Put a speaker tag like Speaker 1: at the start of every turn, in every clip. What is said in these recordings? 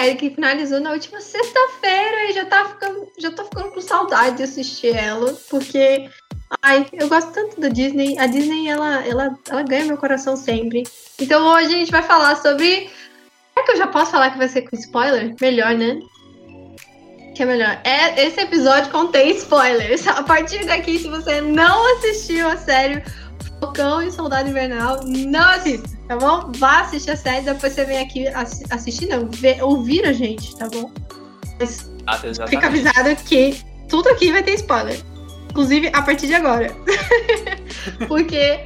Speaker 1: Série que finalizou na última sexta-feira e já tá ficando, já tô ficando com saudade de assistir ela, porque ai, eu gosto tanto da Disney. A Disney ela, ela, ela ganha meu coração sempre. Então hoje a gente vai falar sobre Será que eu já posso falar que vai ser com spoiler? Melhor, né? Que é melhor. É, esse episódio contém spoilers. A partir daqui, se você não assistiu a série Falcão e Soldado Invernal, não assista, tá bom? Vá assistir a série, depois você vem aqui assi assistir, não, ver, ouvir a gente, tá bom? Mas fica avisado que tudo aqui vai ter spoiler. Inclusive, a partir de agora. Porque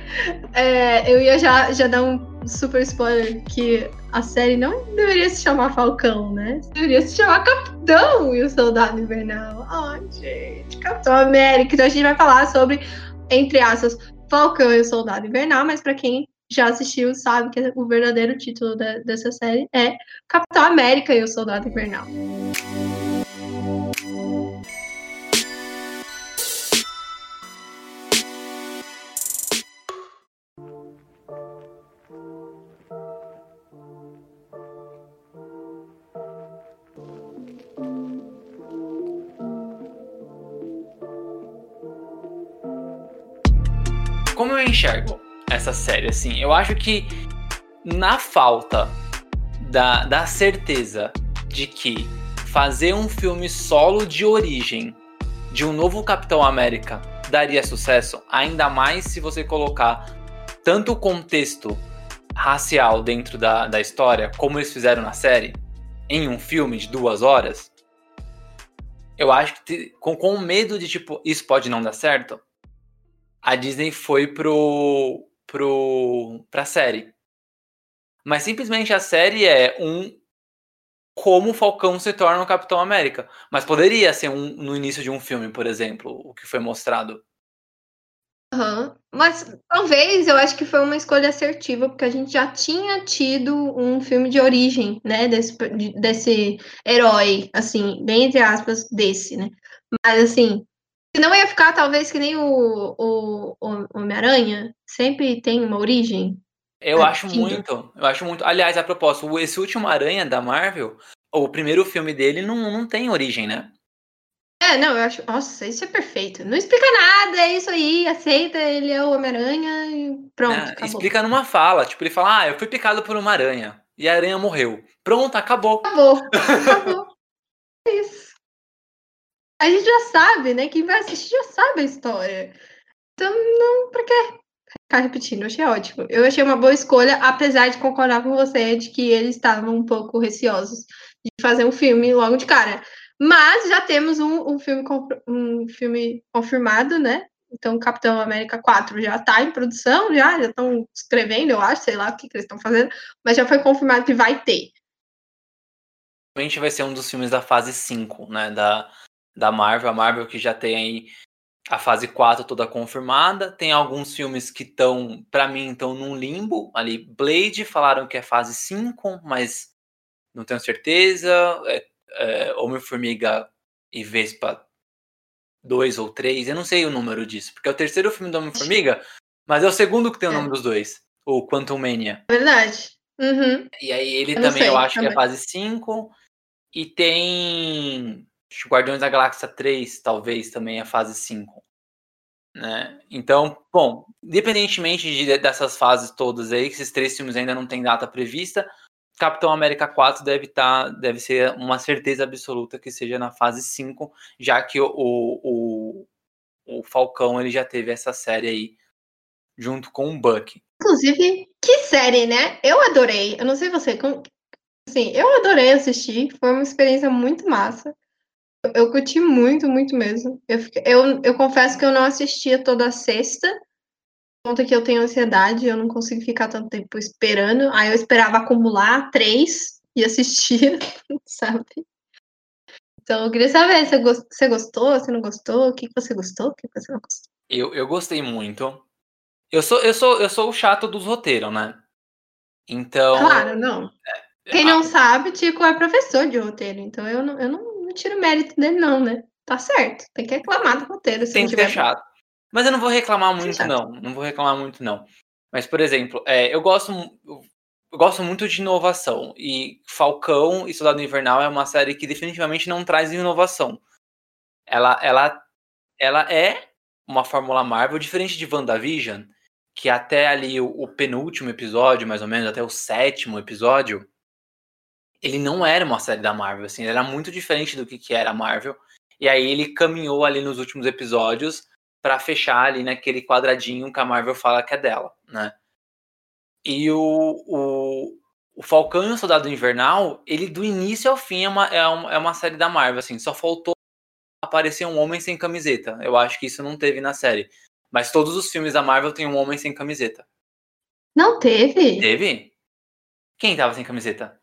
Speaker 1: é, eu ia já, já dar um super spoiler que a série não deveria se chamar Falcão, né? Deveria se chamar Capitão e o Soldado Invernal. Ai, oh, gente, Capitão América. Então a gente vai falar sobre, entre aspas, Falcão e o Soldado Invernal, mas para quem já assistiu sabe que o verdadeiro título da, dessa série é Capitão América e o Soldado Invernal.
Speaker 2: Enxergo essa série, assim, eu acho que na falta da, da certeza de que fazer um filme solo de origem de um novo Capitão América daria sucesso, ainda mais se você colocar tanto o contexto racial dentro da, da história, como eles fizeram na série, em um filme de duas horas, eu acho que com, com medo de tipo, isso pode não dar certo, a Disney foi pro, pro, pra série. Mas simplesmente a série é um como o Falcão se torna o Capitão América. Mas poderia ser um, no início de um filme, por exemplo, o que foi mostrado.
Speaker 1: Uhum. Mas talvez eu acho que foi uma escolha assertiva, porque a gente já tinha tido um filme de origem, né? Desse, desse herói, assim, bem entre aspas, desse, né? Mas assim, não ia ficar talvez que nem o, o, o Homem-Aranha, sempre tem uma origem.
Speaker 2: Eu é, acho muito, eu acho muito. Aliás, a propósito, esse último Aranha da Marvel, o primeiro filme dele não, não tem origem, né?
Speaker 1: É, não, eu acho. Nossa, isso é perfeito. Não explica nada, é isso aí, aceita, ele é o Homem-Aranha e pronto. É,
Speaker 2: explica numa fala, tipo, ele fala, ah, eu fui picado por uma aranha. E a aranha morreu. Pronto, acabou.
Speaker 1: Acabou. Acabou. a gente já sabe, né? Quem vai assistir já sabe a história. Então, não, pra quê? Ficar repetindo, achei ótimo. Eu achei uma boa escolha, apesar de concordar com você de que eles estavam um pouco receosos de fazer um filme logo de cara. Mas já temos um, um, filme, um filme confirmado, né? Então, Capitão América 4 já está em produção, já estão escrevendo, eu acho, sei lá o que, que eles estão fazendo, mas já foi confirmado que vai ter.
Speaker 2: Provavelmente vai ser um dos filmes da fase 5, né? Da, da Marvel, a Marvel que já tem aí a fase 4 toda confirmada. Tem alguns filmes que estão, para mim, estão num limbo. Ali, Blade falaram que é fase 5, mas não tenho certeza. É, é, Homem-Formiga e Vespa 2 ou 3, eu não sei o número disso, porque é o terceiro filme do Homem-Formiga, mas é o segundo que tem o é. nome dos dois, o Quantum Mania.
Speaker 1: Verdade. Uhum.
Speaker 2: E aí ele eu também, sei, eu acho também. que é fase 5. E tem Guardiões da Galáxia 3, talvez, também é fase 5. Né? Então, bom, independentemente de, dessas fases todas aí, que esses três filmes ainda não têm data prevista, Capitão América 4 deve, tá, deve ser uma certeza absoluta que seja na fase 5, já que o, o, o Falcão ele já teve essa série aí junto com o Buck.
Speaker 1: Inclusive, que série, né? Eu adorei. Eu não sei você, assim, eu adorei assistir, foi uma experiência muito massa. Eu curti muito, muito mesmo. Eu, eu, eu confesso que eu não assistia toda a sexta, conta que eu tenho ansiedade, eu não consigo ficar tanto tempo esperando. Aí eu esperava acumular três e assistia, sabe? Então eu queria saber, você, você gostou, você não gostou, o que você gostou, o que você não gostou?
Speaker 2: Eu, eu gostei muito. Eu sou, eu sou, eu sou o chato dos roteiros, né? Então.
Speaker 1: Claro, não. É, Quem não sabe, Tico é professor de roteiro, então eu não, eu não, não tiro mérito dele, não, né? Tá certo, tem que reclamar do roteiro.
Speaker 2: tem que chato. Mas eu não vou reclamar muito, não. Não vou reclamar muito, não. Mas, por exemplo, é, eu gosto. Eu gosto muito de inovação. E Falcão e Soldado Invernal é uma série que definitivamente não traz inovação. Ela, ela, ela é uma fórmula Marvel, diferente de WandaVision, que até ali o, o, penúltimo episódio, mais ou menos, até o sétimo episódio, ele não era uma série da Marvel, assim, ele era muito diferente do que, que era a Marvel. E aí ele caminhou ali nos últimos episódios para fechar ali naquele quadradinho que a Marvel fala que é dela, né? E o, o, o Falcão e o Soldado Invernal, ele do início ao fim é uma, é uma, é uma série da Marvel, assim, só faltou aparecer um homem sem camiseta. Eu acho que isso não teve na série. Mas todos os filmes da Marvel tem um homem sem camiseta.
Speaker 1: Não teve?
Speaker 2: Teve? Quem tava sem camiseta?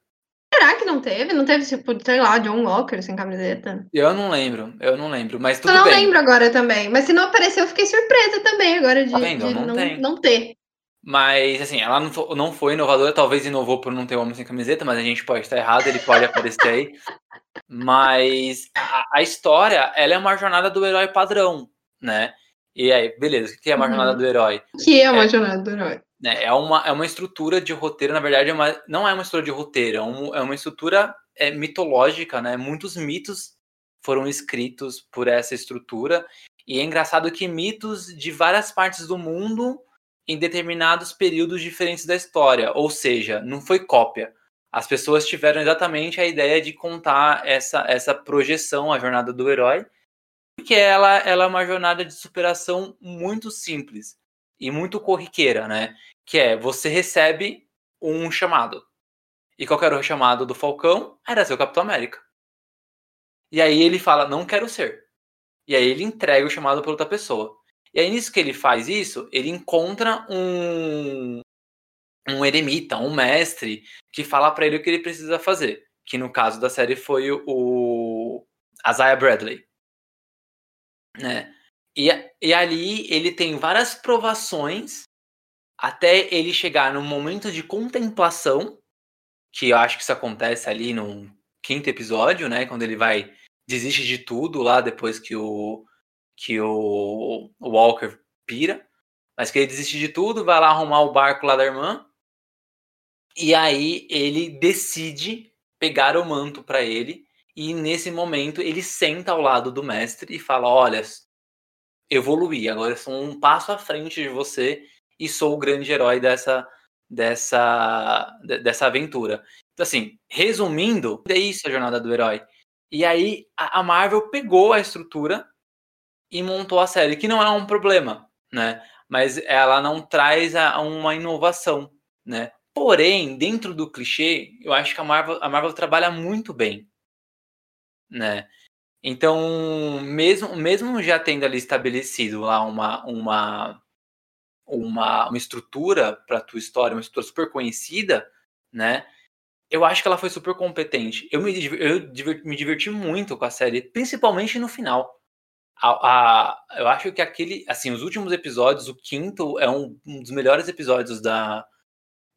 Speaker 1: Será que não teve? Não teve, tipo, sei lá, John Walker sem camiseta?
Speaker 2: Eu não lembro, eu não lembro, mas tudo
Speaker 1: eu não
Speaker 2: bem.
Speaker 1: lembro agora também. Mas se não apareceu, eu fiquei surpresa também agora de, tá de não, não, não, ter.
Speaker 2: Mas, assim, ela não, não foi inovadora, talvez inovou por não ter homem sem camiseta, mas a gente pode estar errado, ele pode aparecer aí. Mas a, a, história, ela é uma jornada do herói padrão, né? E aí, beleza, o que é uma uhum. jornada do herói?
Speaker 1: O que é uma é, jornada do herói?
Speaker 2: Né, é, uma, é uma estrutura de roteiro, na verdade, é uma, não é uma estrutura de roteiro, é, um, é uma estrutura é, mitológica, né? Muitos mitos foram escritos por essa estrutura. E é engraçado que mitos de várias partes do mundo em determinados períodos diferentes da história, ou seja, não foi cópia. As pessoas tiveram exatamente a ideia de contar essa, essa projeção, a jornada do herói, porque ela, ela é uma jornada de superação muito simples e muito corriqueira, né? Que é, você recebe um chamado. E qual era o chamado do Falcão? Era ser o Capitão América. E aí ele fala, não quero ser. E aí ele entrega o chamado para outra pessoa. E aí, nisso que ele faz isso, ele encontra um, um eremita, um mestre, que fala para ele o que ele precisa fazer. Que no caso da série foi o Isaiah Bradley. Né? E, e ali ele tem várias provações até ele chegar num momento de contemplação, que eu acho que isso acontece ali no quinto episódio, né? Quando ele vai desiste de tudo lá depois que o que o Walker pira, mas que ele desiste de tudo, vai lá arrumar o barco lá da irmã, e aí ele decide pegar o manto para ele, e nesse momento ele senta ao lado do mestre e fala: Olha, evoluí, agora eu sou um passo à frente de você e sou o grande herói dessa, dessa, dessa aventura. Então, assim, resumindo, é isso a jornada do herói. E aí a Marvel pegou a estrutura e montou a série, que não é um problema, né? Mas ela não traz a, uma inovação, né? Porém, dentro do clichê, eu acho que a Marvel, a Marvel trabalha muito bem, né? Então, mesmo, mesmo já tendo ali estabelecido lá uma, uma, uma, uma estrutura para tua história, uma estrutura super conhecida, né? Eu acho que ela foi super competente. Eu me, eu me diverti muito com a série, principalmente no final a, a, eu acho que aquele, assim, os últimos episódios, o quinto é um, um, dos melhores episódios da,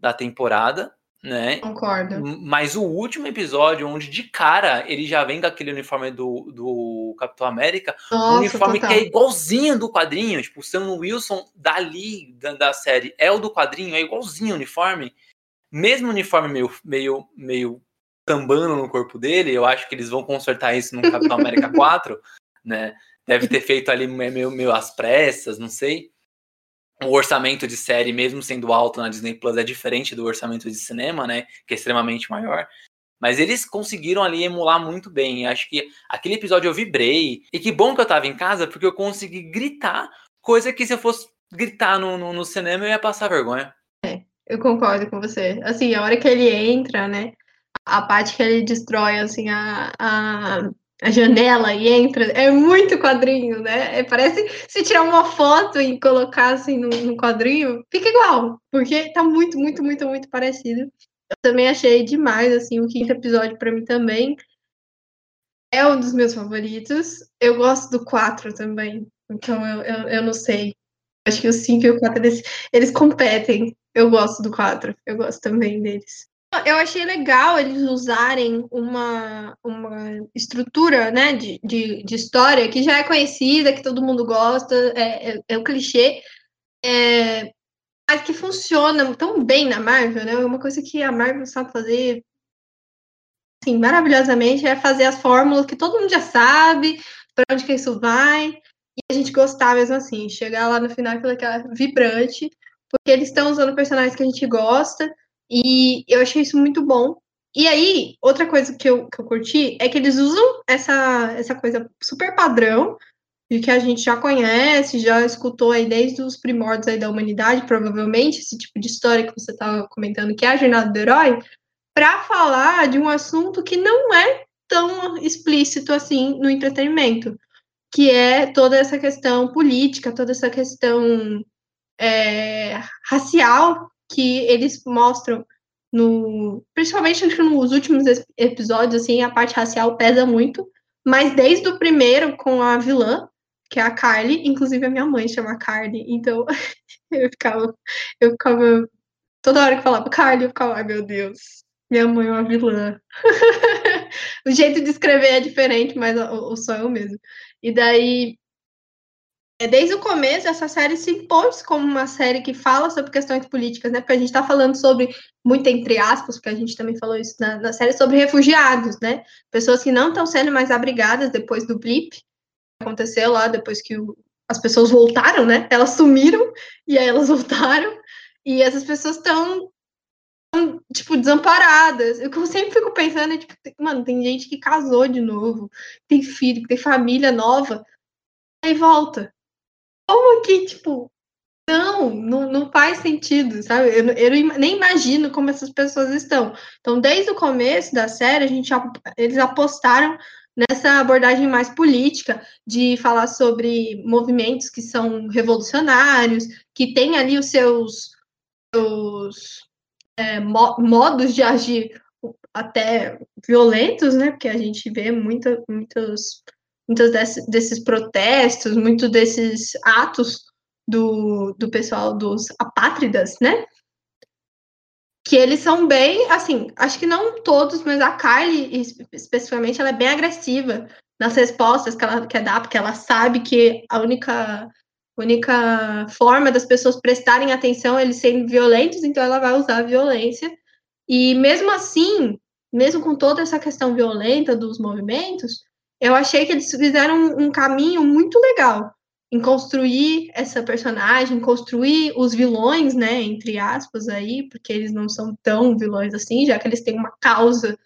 Speaker 2: da temporada, né?
Speaker 1: Concordo.
Speaker 2: Mas o último episódio, onde de cara ele já vem com aquele uniforme do, do Capitão América,
Speaker 1: Nossa,
Speaker 2: um uniforme
Speaker 1: total.
Speaker 2: que é igualzinho do quadrinho, tipo, o Sam Wilson dali da, da série é o do quadrinho, é igualzinho o uniforme. Mesmo o uniforme meio, meio, meio tambando no corpo dele, eu acho que eles vão consertar isso no Capitão América 4, né? deve ter feito ali meio, meio às pressas, não sei. O orçamento de série, mesmo sendo alto na Disney Plus, é diferente do orçamento de cinema, né? Que é extremamente maior. Mas eles conseguiram ali emular muito bem. Acho que aquele episódio eu vibrei. E que bom que eu tava em casa, porque eu consegui gritar, coisa que se eu fosse gritar no, no, no cinema eu ia passar vergonha.
Speaker 1: É, eu concordo com você. Assim, a hora que ele entra, né? A parte que ele destrói, assim, a, a a janela e entra. É muito quadrinho, né? É, parece se tirar uma foto e colocar assim no, quadrinho, fica igual, porque tá muito, muito, muito, muito parecido. Eu também achei demais, assim, o quinto episódio para mim também é um dos meus favoritos. Eu gosto do 4 também, então eu, eu, eu não sei. Acho que o 5 e o 4 eles, eles competem. Eu gosto do 4, eu gosto também deles. Eu achei legal eles usarem uma, uma estrutura né, de, de, de história que já é conhecida, que todo mundo gosta, é, é, é um clichê, é, mas que funciona tão bem na Marvel, né? É uma coisa que a Marvel sabe fazer assim, maravilhosamente, é fazer as fórmulas que todo mundo já sabe, para onde que isso vai, e a gente gostar mesmo assim, chegar lá no final e aquela vibrante, porque eles estão usando personagens que a gente gosta, e eu achei isso muito bom. E aí, outra coisa que eu, que eu curti é que eles usam essa, essa coisa super padrão, de que a gente já conhece, já escutou aí desde os primórdios aí da humanidade, provavelmente, esse tipo de história que você estava comentando, que é a jornada do herói, para falar de um assunto que não é tão explícito assim no entretenimento, que é toda essa questão política, toda essa questão é, racial que eles mostram no, principalmente nos últimos episódios, assim, a parte racial pesa muito, mas desde o primeiro com a vilã, que é a Carly, inclusive a minha mãe chama Carly, então eu ficava, eu ficava toda hora que falava Carly, eu ficava, ai meu Deus, minha mãe é uma vilã. o jeito de escrever é diferente, mas o, o som é o mesmo. E daí, desde o começo, essa série se impôs como uma série que fala sobre questões políticas, né? Porque a gente está falando sobre, muito entre aspas, porque a gente também falou isso na, na série, sobre refugiados, né? Pessoas que não estão sendo mais abrigadas depois do blip, aconteceu lá, depois que o, as pessoas voltaram, né? Elas sumiram e aí elas voltaram. E essas pessoas estão tipo, desamparadas. Eu sempre fico pensando, tipo, mano, tem gente que casou de novo, tem filho, tem família nova, aí volta. Como que, tipo, não, não, não faz sentido, sabe? Eu, eu nem imagino como essas pessoas estão. Então, desde o começo da série, a gente, eles apostaram nessa abordagem mais política, de falar sobre movimentos que são revolucionários, que têm ali os seus, seus é, mo modos de agir até violentos, né? Porque a gente vê muita, muitos, muitos desse, desses protestos, muitos desses atos do, do pessoal dos apátridas, né? Que eles são bem, assim, acho que não todos, mas a Kylie, especificamente, ela é bem agressiva nas respostas que ela quer dar, porque ela sabe que a única única forma das pessoas prestarem atenção é eles serem violentos, então ela vai usar a violência. E mesmo assim, mesmo com toda essa questão violenta dos movimentos, eu achei que eles fizeram um caminho muito legal em construir essa personagem, construir os vilões, né, entre aspas aí, porque eles não são tão vilões assim, já que eles têm uma causa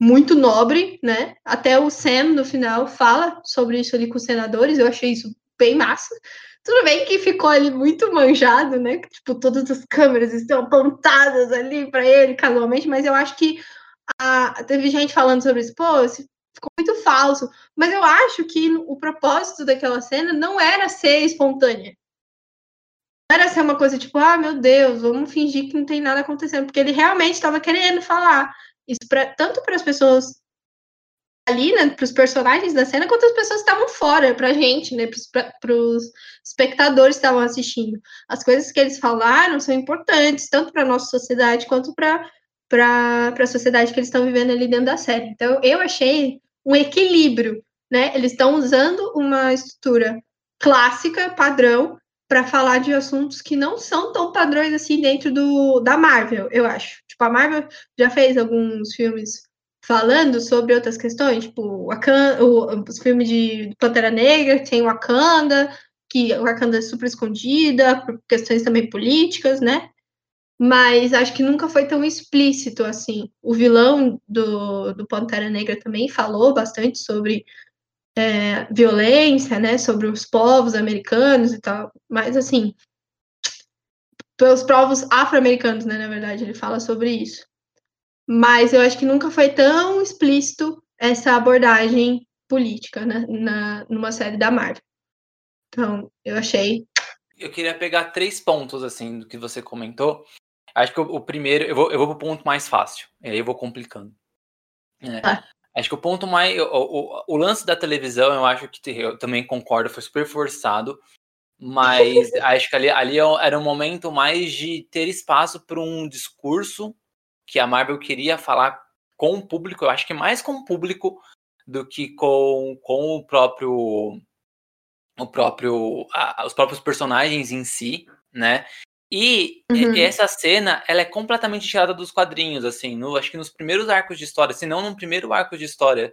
Speaker 1: muito nobre, né? Até o Sam no final fala sobre isso ali com os senadores, eu achei isso bem massa. Tudo bem que ficou ali muito manjado, né? Tipo, todas as câmeras estão apontadas ali para ele casualmente, mas eu acho que a, teve gente falando sobre isso, pô, ficou muito falso. Mas eu acho que o propósito daquela cena não era ser espontânea. Não era ser uma coisa tipo, ah, meu Deus, vamos fingir que não tem nada acontecendo, porque ele realmente estava querendo falar isso pra, tanto para as pessoas ali, né, para os personagens da cena, quanto as pessoas estavam fora, para a gente, né, para os espectadores que estavam assistindo. As coisas que eles falaram são importantes, tanto para a nossa sociedade quanto para para a sociedade que eles estão vivendo ali dentro da série. Então, eu achei um equilíbrio, né? Eles estão usando uma estrutura clássica, padrão, para falar de assuntos que não são tão padrões assim dentro do, da Marvel, eu acho. Tipo, a Marvel já fez alguns filmes falando sobre outras questões, tipo Wakanda, o, os filmes de Pantera Negra, tem Wakanda, que Wakanda é super escondida, por questões também políticas, né? Mas acho que nunca foi tão explícito assim. O vilão do, do Pantera Negra também falou bastante sobre é, violência, né? Sobre os povos americanos e tal. Mas assim, pelos povos afro-americanos, né? Na verdade, ele fala sobre isso mas eu acho que nunca foi tão explícito essa abordagem política né, na, numa série da Marvel. Então, eu achei.
Speaker 2: Eu queria pegar três pontos, assim, do que você comentou. Acho que o, o, primeiro, eu vou, eu vou pro ponto mais fácil, e aí eu vou complicando. É. Ah. Acho que o ponto mais. O, o, o, lance da televisão, eu acho que eu também concordo, foi super forçado. Mas acho que ali, ali é era um momento mais de ter espaço para um discurso que a Marvel queria falar com o público. Eu acho que mais com o público do que com, com o próprio. O próprio. A, os próprios personagens em si, né? E uhum. essa cena, ela é completamente tirada dos quadrinhos, assim, no, acho que nos primeiros arcos de história, se não no primeiro arco de história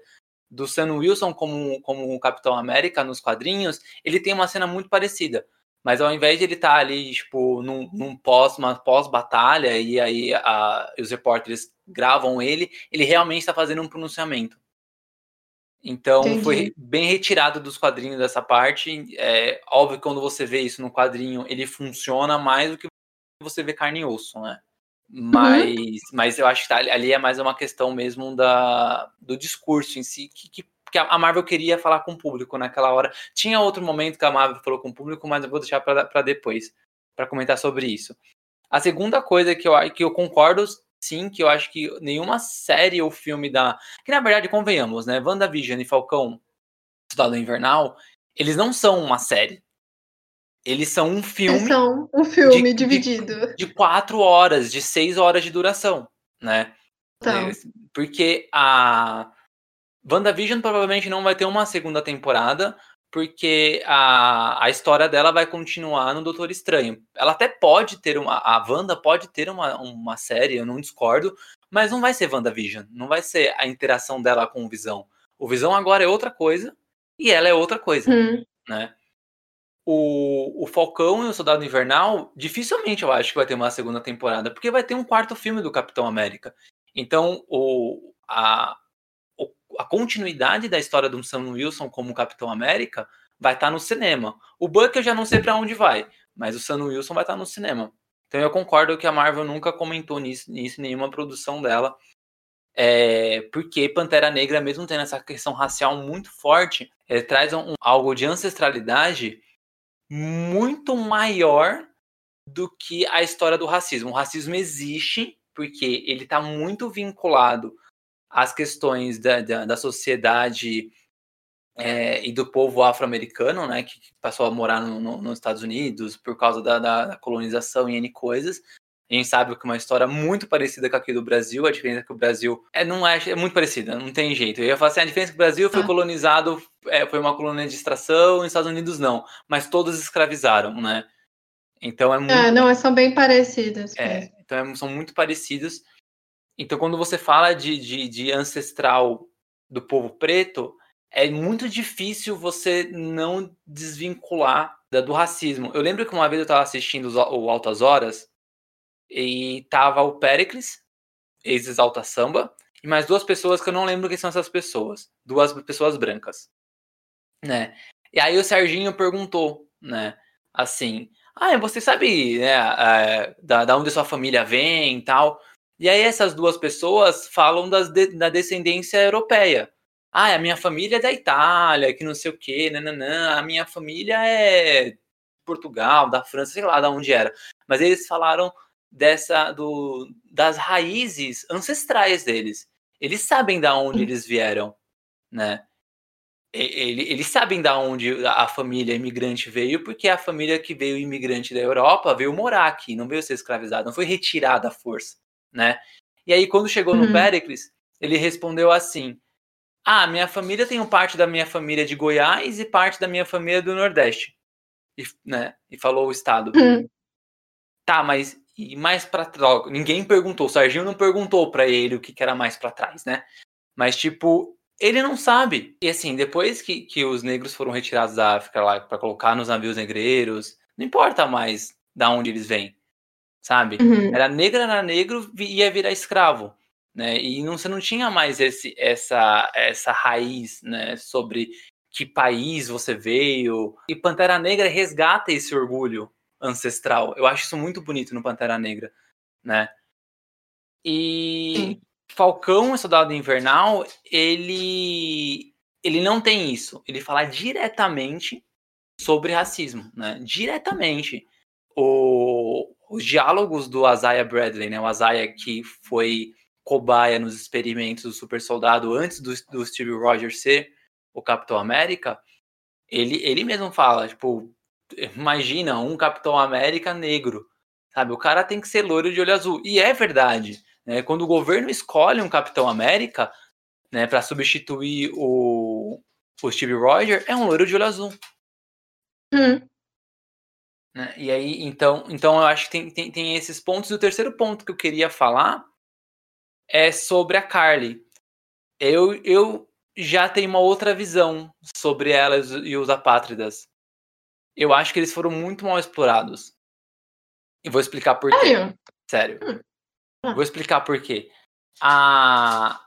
Speaker 2: do Sam Wilson como, como o Capitão América nos quadrinhos, ele tem uma cena muito parecida. Mas ao invés de ele estar tá ali, tipo, num, num pós, uma pós-batalha, e aí a, os repórteres gravam ele, ele realmente está fazendo um pronunciamento. Então Entendi. foi bem retirado dos quadrinhos dessa parte. É óbvio que quando você vê isso no quadrinho, ele funciona mais do que você vê carne e osso, né? Uhum. Mas, uhum. mas eu acho que tá, ali é mais uma questão mesmo da, do discurso em si, que, que, que a Marvel queria falar com o público naquela hora. Tinha outro momento que a Marvel falou com o público, mas eu vou deixar para depois, para comentar sobre isso. A segunda coisa que eu, que eu concordo sim, que eu acho que nenhuma série ou filme da. Que na verdade, convenhamos, né? WandaVision e Falcão, Estado Invernal, eles não são uma série. Eles são um filme. Eles
Speaker 1: são um filme de, dividido.
Speaker 2: De, de, quatro horas, de seis horas de duração, né?
Speaker 1: Então.
Speaker 2: Porque a. WandaVision provavelmente não vai ter uma segunda temporada, porque a, a história dela vai continuar no Doutor Estranho. Ela até pode ter uma. A Wanda pode ter uma, uma série, eu não discordo, mas não vai ser WandaVision. Não vai ser a interação dela com o Visão. O Visão agora é outra coisa e ela é outra coisa, hum. né? O, o Falcão e o Soldado Invernal, dificilmente eu acho que vai ter uma segunda temporada, porque vai ter um quarto filme do Capitão América. Então, o, a, a continuidade da história do Sam Wilson como Capitão América vai estar tá no cinema. O Buck eu já não sei para onde vai, mas o Sam Wilson vai estar tá no cinema. Então eu concordo que a Marvel nunca comentou nisso, nisso nenhuma produção dela. É, porque Pantera Negra, mesmo tendo essa questão racial muito forte, ele traz um, algo de ancestralidade muito maior do que a história do racismo. O racismo existe porque ele está muito vinculado as questões da, da, da sociedade é, e do povo afro-americano, né, que passou a morar no, no, nos Estados Unidos por causa da, da, colonização e N coisas. A gente sabe que é uma história muito parecida com aqui do Brasil, a diferença é que o Brasil é, não é, é muito parecida, não tem jeito. Eu ia falar assim, a diferença é que o Brasil foi ah. colonizado, é, foi uma colônia de extração, os Estados Unidos não, mas todos escravizaram, né? Então é muito... É,
Speaker 1: não, são bem parecidas.
Speaker 2: É, então é, são muito parecidos. Então, quando você fala de, de, de ancestral do povo preto, é muito difícil você não desvincular do racismo. Eu lembro que uma vez eu estava assistindo o Altas Horas e tava o Pericles, ex-Exalta Samba, e mais duas pessoas que eu não lembro quem são essas pessoas. Duas pessoas brancas, né? E aí o Serginho perguntou, né? Assim, ah, você sabe né, é, da, da onde sua família vem e tal? E aí essas duas pessoas falam das de, da descendência europeia. Ah, a minha família é da Itália, que não sei o quê, nananã. A minha família é Portugal, da França, sei lá de onde era. Mas eles falaram dessa do, das raízes ancestrais deles. Eles sabem da onde eles vieram, né? Eles sabem da onde a família imigrante veio, porque a família que veio imigrante da Europa veio morar aqui, não veio ser escravizada, não foi retirada à força né? E aí, quando chegou uhum. no Pericles, ele respondeu assim: Ah, minha família tem parte da minha família de Goiás e parte da minha família do Nordeste. E, né? e falou o estado. Uhum. Tá, mas e mais para trás? Ninguém perguntou. O Serginho não perguntou para ele o que, que era mais para trás, né? Mas, tipo, ele não sabe. E assim, depois que, que os negros foram retirados da África lá para colocar nos navios negreiros, não importa mais da onde eles vêm sabe? Uhum. Era negra, era negro, ia virar escravo, né? E não, você não tinha mais esse, essa, essa raiz, né? Sobre que país você veio. E Pantera Negra resgata esse orgulho ancestral. Eu acho isso muito bonito no Pantera Negra, né? E. Falcão e Soldado Invernal, ele ele não tem isso. Ele fala diretamente sobre racismo, né? Diretamente. O, os diálogos do Isaiah Bradley, né? O Isaiah que foi cobaia nos experimentos do super soldado antes do, do Steve Rogers ser o Capitão América, ele, ele mesmo fala, tipo, imagina um Capitão América negro, sabe? O cara tem que ser loiro de olho azul. E é verdade, né? Quando o governo escolhe um Capitão América, né, para substituir o, o Steve Rogers, é um loiro de olho azul.
Speaker 1: Hum.
Speaker 2: Né? E aí, então, então eu acho que tem, tem, tem esses pontos. E o terceiro ponto que eu queria falar é sobre a Carly. Eu, eu já tenho uma outra visão sobre elas e os apátridas. Eu acho que eles foram muito mal explorados. E vou explicar por quê.
Speaker 1: Sério?
Speaker 2: Sério.
Speaker 1: Hum. Ah.
Speaker 2: Vou explicar por quê. A...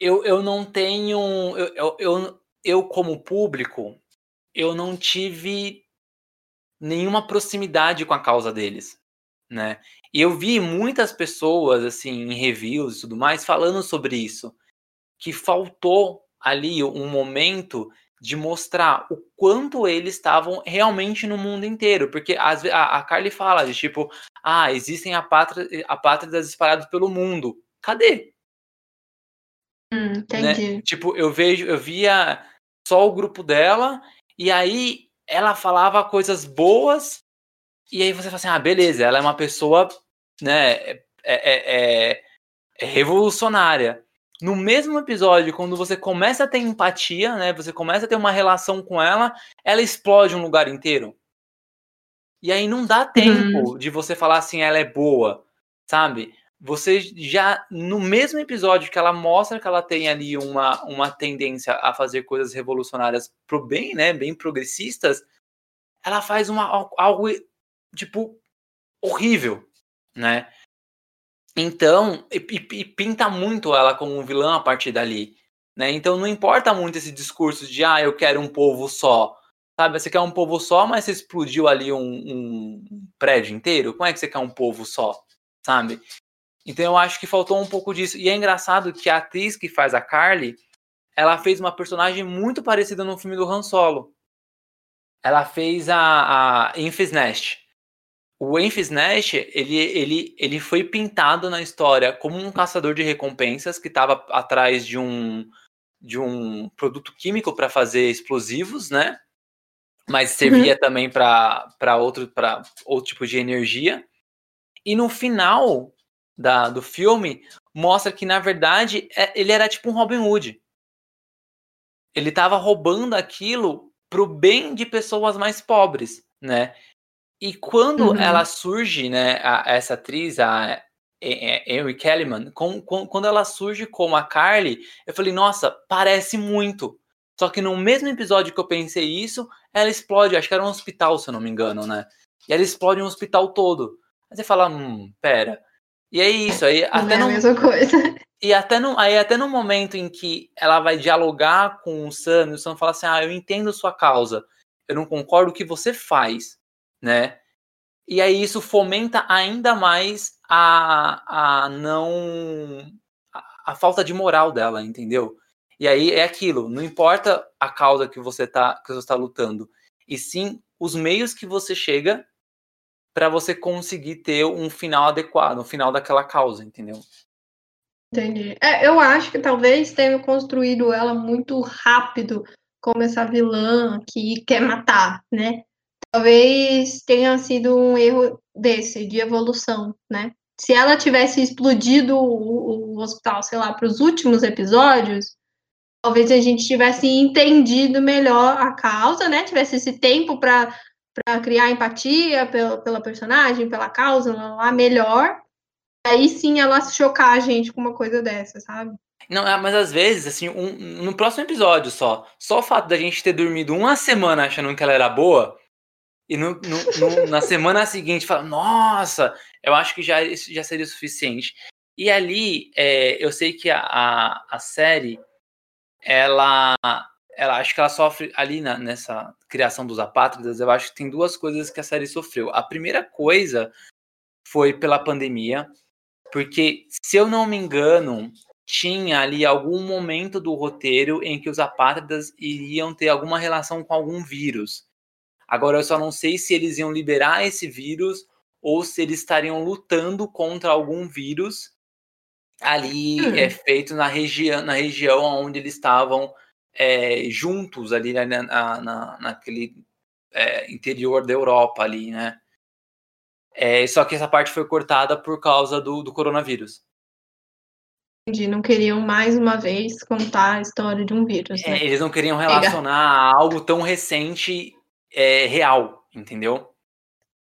Speaker 2: Eu, eu não tenho. Eu, eu, eu, eu, como público, eu não tive nenhuma proximidade com a causa deles, né? E eu vi muitas pessoas, assim, em reviews e tudo mais, falando sobre isso, que faltou ali um momento de mostrar o quanto eles estavam realmente no mundo inteiro, porque vezes a, a Carly fala de tipo, ah, existem apátridas espalhados pelo mundo. Cadê?
Speaker 1: Hum, entendi.
Speaker 2: Né? Tipo, eu vejo, eu via só o grupo dela e aí ela falava coisas boas, e aí você fala assim, ah, beleza, ela é uma pessoa, né, é, é, é, é revolucionária. No mesmo episódio, quando você começa a ter empatia, né, você começa a ter uma relação com ela, ela explode um lugar inteiro. E aí não dá tempo uhum. de você falar assim, ela é boa, sabe? Você já no mesmo episódio que ela mostra que ela tem ali uma, uma tendência a fazer coisas revolucionárias pro bem, né, bem progressistas, ela faz uma algo tipo horrível, né? Então, e, e pinta muito ela como um vilã a partir dali, né? Então não importa muito esse discurso de ah, eu quero um povo só. Sabe, você quer um povo só, mas você explodiu ali um, um prédio inteiro. Como é que você quer um povo só? Sabe? Então eu acho que faltou um pouco disso. E é engraçado que a atriz que faz a Carly, ela fez uma personagem muito parecida no filme do Han Solo. Ela fez a, a Enfys Nest. O Enfys Nest, ele, ele, ele foi pintado na história como um caçador de recompensas que estava atrás de um, de um produto químico para fazer explosivos, né? Mas servia uhum. também para outro, outro tipo de energia. E no final, da, do filme mostra que, na verdade, é, ele era tipo um Robin Hood. Ele estava roubando aquilo pro bem de pessoas mais pobres, né? E quando uhum. ela surge, né, a, essa atriz, a Henry Kellyman, com, com, quando ela surge como a Carly, eu falei, nossa, parece muito. Só que no mesmo episódio que eu pensei isso, ela explode, acho que era um hospital, se eu não me engano, né? E ela explode um hospital todo. Aí você fala, hum, pera, e é isso, aí até
Speaker 1: não é coisa.
Speaker 2: E até no, aí até no momento em que ela vai dialogar com o Sam, o Sam fala assim: "Ah, eu entendo sua causa. Eu não concordo com o que você faz", né? E aí isso fomenta ainda mais a, a não a, a falta de moral dela, entendeu? E aí é aquilo, não importa a causa que você tá que você está lutando, e sim os meios que você chega para você conseguir ter um final adequado, um final daquela causa, entendeu?
Speaker 1: Entendi. É, eu acho que talvez tenha construído ela muito rápido como essa vilã que quer matar, né? Talvez tenha sido um erro desse, de evolução, né? Se ela tivesse explodido o, o hospital, sei lá, para os últimos episódios, talvez a gente tivesse entendido melhor a causa, né? Tivesse esse tempo para para criar empatia pela, pela personagem, pela causa, lá, lá, melhor. Aí sim ela chocar a gente com uma coisa dessa, sabe?
Speaker 2: Não, é, mas às vezes, assim, um, no próximo episódio só, só o fato da gente ter dormido uma semana achando que ela era boa, e no, no, no, na semana seguinte fala, nossa, eu acho que já, isso já seria o suficiente. E ali, é, eu sei que a, a, a série, ela ela acho que ela sofre ali na, nessa criação dos apátridas, eu acho que tem duas coisas que a série sofreu. A primeira coisa foi pela pandemia, porque se eu não me engano, tinha ali algum momento do roteiro em que os apátridas iriam ter alguma relação com algum vírus. Agora eu só não sei se eles iam liberar esse vírus ou se eles estariam lutando contra algum vírus ali hum. é feito na região na região onde eles estavam é, juntos ali né, na, na, naquele é, interior da Europa ali, né? É, só que essa parte foi cortada por causa do, do coronavírus.
Speaker 1: Entendi, não queriam mais uma vez contar a história de um vírus.
Speaker 2: É, né? eles não queriam relacionar algo tão recente é, real, entendeu?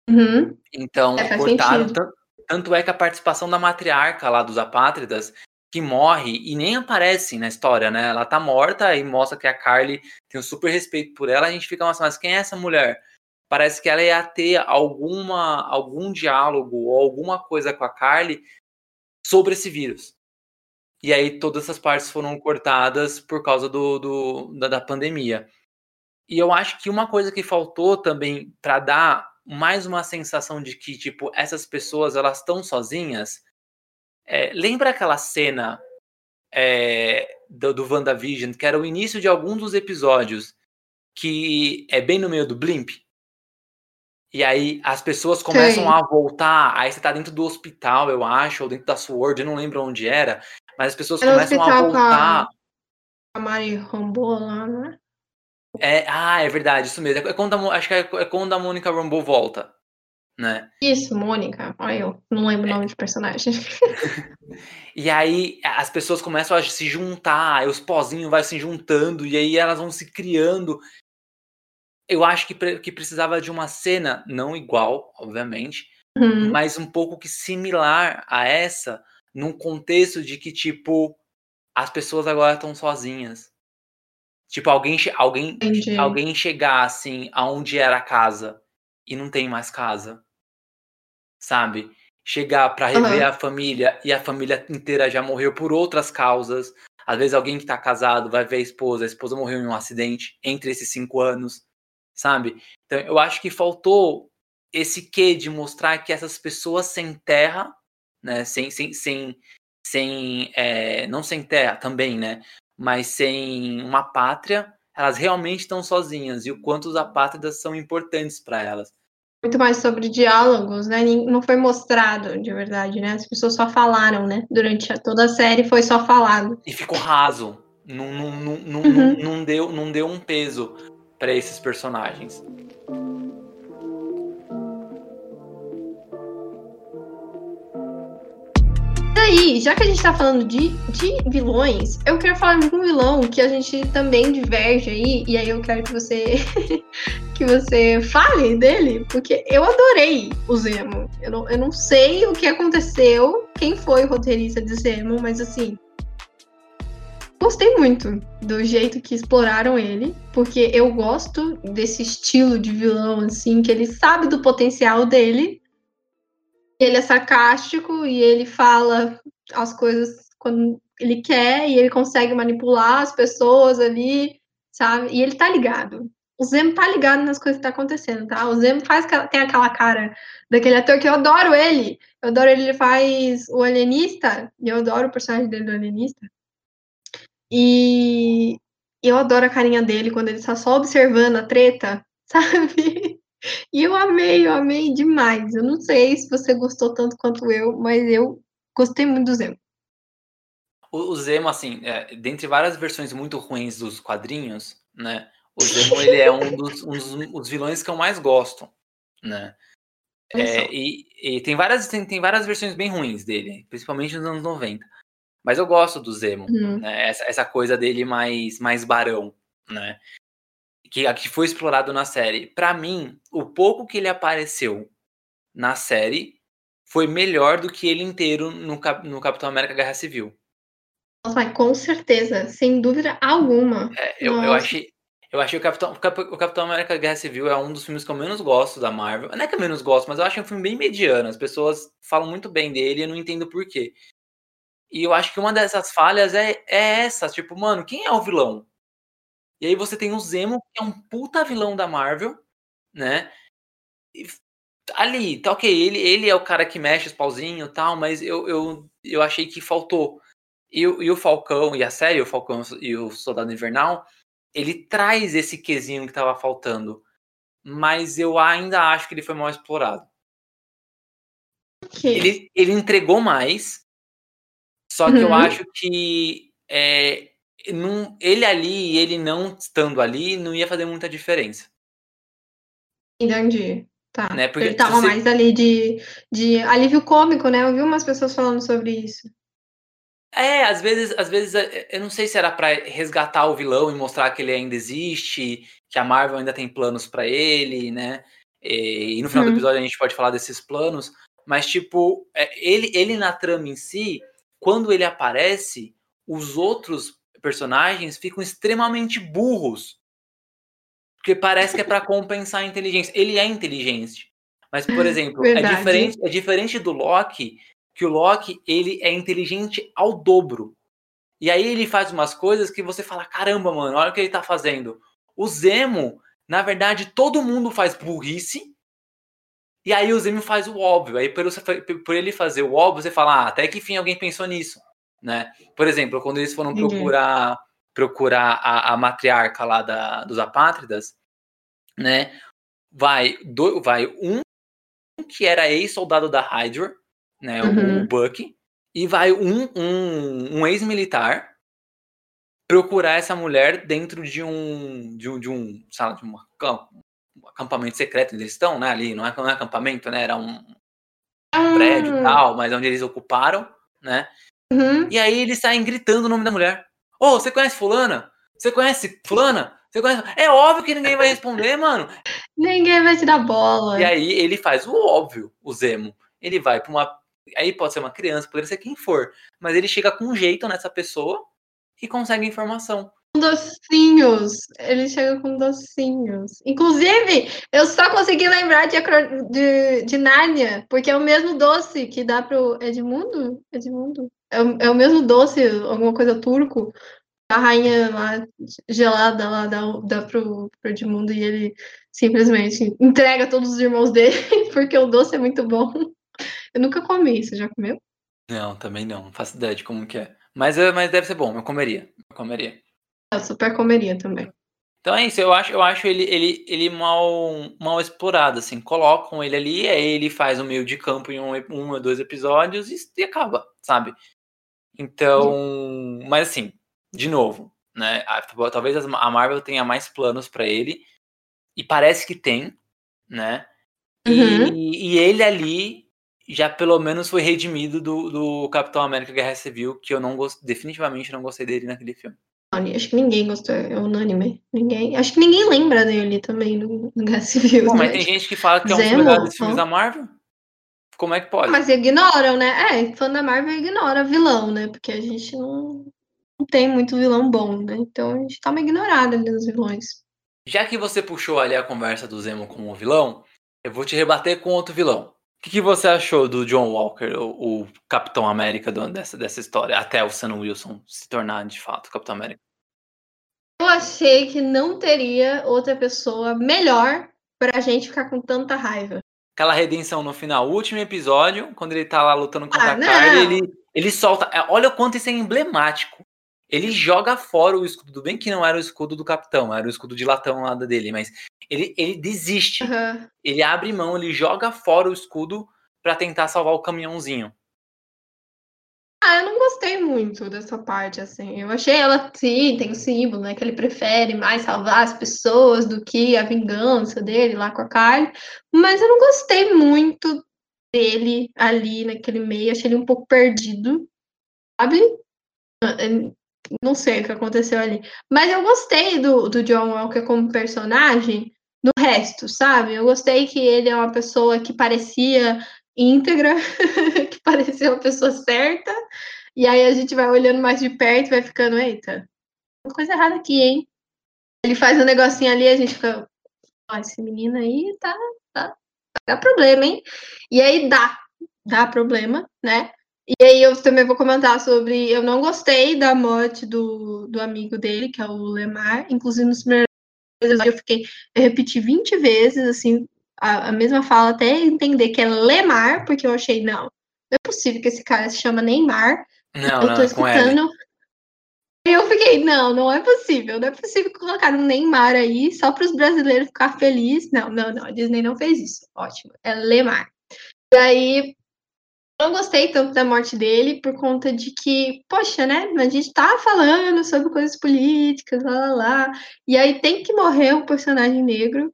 Speaker 1: Uhum.
Speaker 2: Então, é, cortaram. Tanto, tanto é que a participação da matriarca lá dos apátridas que morre e nem aparece na história, né? Ela tá morta e mostra que a Carly tem um super respeito por ela. A gente fica, nossa, mas quem é essa mulher? Parece que ela ia ter alguma, algum diálogo ou alguma coisa com a Carly sobre esse vírus. E aí todas essas partes foram cortadas por causa do, do da, da pandemia. E eu acho que uma coisa que faltou também para dar mais uma sensação de que, tipo, essas pessoas elas estão sozinhas é, lembra aquela cena é, do, do WandaVision, que era o início de algum dos episódios, que é bem no meio do blimp? E aí as pessoas começam Sim. a voltar, aí você tá dentro do hospital, eu acho, ou dentro da SWORD, eu não lembro onde era, mas as pessoas era começam a voltar.
Speaker 1: Com a Mari Rambo lá, né?
Speaker 2: É, ah, é verdade, isso mesmo. É quando a, acho que é, é quando a Mônica Rambo volta né?
Speaker 1: Isso, Mônica. Olha, eu não lembro o é. nome de personagem.
Speaker 2: e aí as pessoas começam a se juntar, os pozinhos vai se juntando, e aí elas vão se criando. Eu acho que, que precisava de uma cena, não igual, obviamente, uhum. mas um pouco que similar a essa, num contexto de que, tipo, as pessoas agora estão sozinhas. Tipo, alguém, alguém, alguém chegar assim aonde era a casa e não tem mais casa sabe? Chegar para rever uhum. a família e a família inteira já morreu por outras causas. Às vezes alguém que tá casado vai ver a esposa, a esposa morreu em um acidente entre esses cinco anos, sabe? Então eu acho que faltou esse quê de mostrar que essas pessoas sem terra, né? Sem, sem, sem, sem é, não sem terra também, né? Mas sem uma pátria, elas realmente estão sozinhas e o quanto os apátridas são importantes para elas
Speaker 1: muito mais sobre diálogos, né? Não foi mostrado de verdade, né? As pessoas só falaram, né? Durante toda a série foi só falado.
Speaker 2: E ficou raso. Não, não, não, uhum. não, não, deu, não deu um peso para esses personagens.
Speaker 1: Aí, já que a gente tá falando de, de vilões, eu quero falar de um vilão que a gente também diverge aí, e aí eu quero que você que você fale dele, porque eu adorei o Zemo. Eu não, eu não sei o que aconteceu, quem foi o roteirista de Zemo, mas assim, gostei muito do jeito que exploraram ele, porque eu gosto desse estilo de vilão, assim, que ele sabe do potencial dele, ele é sarcástico e ele fala as coisas quando ele quer e ele consegue manipular as pessoas ali, sabe? E ele tá ligado. O Zemo tá ligado nas coisas que tá acontecendo, tá? O Zemo faz tem aquela cara daquele ator que eu adoro ele. Eu adoro ele, ele faz o alienista, e eu adoro o personagem dele do alienista. E eu adoro a carinha dele quando ele tá só observando a treta, sabe? E eu amei, eu amei demais. Eu não sei se você gostou tanto quanto eu, mas eu gostei muito do Zemo.
Speaker 2: O, Zemo, assim, é, dentre várias versões muito ruins dos quadrinhos, né? O Zemo, ele é um dos, um dos vilões que eu mais gosto, né? É, e, e, tem, várias, tem, tem várias versões bem ruins dele, principalmente nos anos 90. Mas eu gosto do Zemo, uhum. né? essa, essa coisa dele mais, mais barão, né? Que, que foi explorado na série. Para mim, o pouco que ele apareceu na série foi melhor do que ele inteiro no, no Capitão América Guerra Civil.
Speaker 1: Nossa, com certeza, sem dúvida alguma.
Speaker 2: É, eu, eu, achei. Eu achei o Capitão, o Capitão América Guerra Civil é um dos filmes que eu menos gosto da Marvel. Não é que eu menos gosto, mas eu acho um filme bem mediano. As pessoas falam muito bem dele e eu não entendo por quê. E eu acho que uma dessas falhas é, é essa, tipo, mano, quem é o vilão? E aí você tem o Zemo, que é um puta vilão da Marvel, né? E ali, tá ok, ele, ele é o cara que mexe os pauzinhos e tal, mas eu, eu, eu achei que faltou. E, e o Falcão, e a série, o Falcão e o Soldado Invernal, ele traz esse quesinho que tava faltando. Mas eu ainda acho que ele foi mal explorado.
Speaker 1: Okay.
Speaker 2: Ele, ele entregou mais, só que
Speaker 1: Uhum.
Speaker 2: eu acho que é, não, ele ali e ele não estando ali não ia fazer muita diferença.
Speaker 1: Entendi. Tá.
Speaker 2: Né, porque
Speaker 1: ele tava
Speaker 2: você-
Speaker 1: mais ali de, de alívio cômico, né? Eu vi umas pessoas falando sobre isso.
Speaker 2: É, às vezes, às vezes é, eu não sei se era pra resgatar o vilão e mostrar que ele ainda existe, que a Marvel ainda tem planos pra ele, né? E, e no final do
Speaker 1: Uhum.
Speaker 2: episódio a gente pode falar desses planos, mas tipo, é, ele, ele na trama em si, quando ele aparece, os outros personagens ficam extremamente burros. Porque parece que é pra compensar a inteligência. Ele é inteligente. Mas, por exemplo, é diferente, é diferente do Loki, que o Loki, ele é inteligente ao dobro. E aí ele faz umas coisas que você fala, caramba, mano, olha o que ele tá fazendo. O Zemo, na verdade, todo mundo faz burrice. E aí o Zemo faz o óbvio. Aí por, por ele fazer o óbvio, você fala, ah, até que fim alguém pensou nisso, né? Por exemplo, quando eles foram procurar procurar a, a matriarca lá da, dos apátridas, né? Vai, do, vai um que era ex-soldado da Hydra, né? o-
Speaker 1: Uhum.
Speaker 2: O, Bucky, e vai um, um, um ex-militar procurar essa mulher dentro de um de um, de um sala de uma, um acampamento secreto onde eles estão, né? Ali não é, não é acampamento, né? Era um prédio e
Speaker 1: Ah,
Speaker 2: tal, mas onde eles ocuparam, né?
Speaker 1: Uhum.
Speaker 2: E aí eles saem gritando o nome da mulher. Ô, você conhece fulana? Você conhece fulana? Você conhece? É óbvio que ninguém vai responder, mano.
Speaker 1: Ninguém vai te dar bola.
Speaker 2: E aí ele faz o óbvio, o Zemo. Ele vai pra uma. Aí pode ser uma criança, poderia ser quem for. Mas ele chega com um jeito nessa pessoa e consegue informação.
Speaker 1: Docinhos. Ele chega com docinhos. Inclusive, eu só consegui lembrar de, de, de Nárnia, porque é o mesmo doce que dá pro Edmundo? Edmundo? É o, é o mesmo doce, alguma coisa turco. A rainha lá, gelada lá, dá, dá pro, pro Edmundo e ele simplesmente entrega todos os irmãos dele, porque o doce é muito bom. Eu nunca comi, você já comeu?
Speaker 2: Não, também não. Não faço ideia de como que é. Mas, é- mas deve ser bom, eu comeria. Eu comeria.
Speaker 1: Eu super comeria também.
Speaker 2: Então é isso, eu acho, eu acho ele, ele, ele mal, mal explorado, assim. Colocam ele ali, aí ele faz o meio de campo em um, um ou dois episódios e, e acaba, sabe? Então, mas assim, de novo, né? a- Talvez a Marvel tenha mais planos pra ele, e parece que tem, né? E,
Speaker 1: Uhum.
Speaker 2: e ele ali já pelo menos foi redimido do, do Capitão América Guerra Civil, que eu não gosto, definitivamente não gostei dele naquele filme.
Speaker 1: Acho que ninguém gostou, é unânime. Ninguém. Acho que ninguém lembra dele também no, no Guerra Civil.
Speaker 2: Mas
Speaker 1: né?
Speaker 2: tem gente que fala que é um dos melhores filmes da Marvel. Como é que pode?
Speaker 1: Mas ignoram, né? É, fã da Marvel ignora vilão, né? Porque a gente não, não tem muito vilão bom, né? Então a gente tá uma ignorada ali nos vilões.
Speaker 2: Já que você puxou ali a conversa do Zemo como vilão, eu vou te rebater com outro vilão. O que, que você achou do John Walker, o, o Capitão América do- dessa, dessa história, até o Sam Wilson se tornar de fato Capitão América?
Speaker 1: Eu achei que não teria outra pessoa melhor pra gente ficar com tanta raiva.
Speaker 2: Aquela redenção no final, o último episódio, quando ele tá lá lutando contra
Speaker 1: Ah,
Speaker 2: a Carly, ele, ele solta. é, Olha o quanto isso é emblemático. Ele joga fora o escudo, tudo bem que não era o escudo do capitão, era o escudo de latão lá dele, mas ele, ele desiste.
Speaker 1: Aham.
Speaker 2: ele abre mão, ele joga fora o escudo pra tentar salvar o caminhãozinho.
Speaker 1: Ah, eu não gostei muito dessa parte, assim. Eu achei ela, sim, tem o símbolo, né? Que ele prefere mais salvar as pessoas do que a vingança dele lá com a Kylie. Mas eu não gostei muito dele ali naquele meio. Achei ele um pouco perdido, sabe? Eu Não sei o que aconteceu ali. Mas eu gostei do, do John Walker como personagem do resto, sabe? Eu gostei que ele é uma pessoa que parecia íntegra, que parecia uma pessoa certa. E aí a gente vai olhando mais de perto e vai ficando, eita, uma coisa errada aqui, hein? Ele faz um negocinho ali a gente fica, ó, esse menino aí tá, tá, dá problema, hein? E aí dá, dá problema, né? E aí eu também vou comentar sobre, eu não gostei da morte do, do amigo dele, que é o Lemar, inclusive nos primeiros eu fiquei, eu repeti 20 vezes, assim, a, a mesma fala até entender que é Lemar, porque eu achei, não, não é possível que esse cara se chama Neymar,
Speaker 2: Não,
Speaker 1: eu tô
Speaker 2: é
Speaker 1: escutando. E eu fiquei, não, não é possível. Não é possível colocar um Neymar aí só para os brasileiros ficar felizes. Não, não, não. A Disney não fez isso. Ótimo. É Lemar. E aí, não gostei tanto da morte dele por conta de que, poxa, né? A gente tá falando sobre coisas políticas, lá, lá, lá. E aí tem que morrer um personagem negro,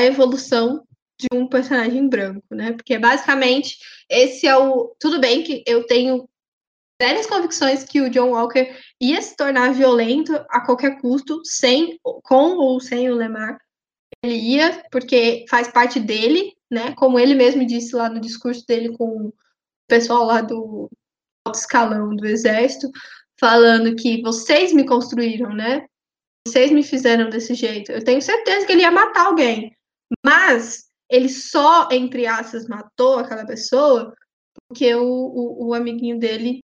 Speaker 1: a evolução de um personagem branco, né? Porque basicamente esse é o. Tudo bem que eu tenho sérias convicções que o John Walker ia se tornar violento a qualquer custo, sem, com ou sem o Lemar. Ele ia, porque faz parte dele, né? Como ele mesmo disse lá no discurso dele com pessoal lá do alto escalão do exército, falando que vocês me construíram, né? Vocês me fizeram desse jeito. Eu tenho certeza que ele ia matar alguém. Mas ele só, entre aspas, matou aquela pessoa porque o, o, o amiguinho dele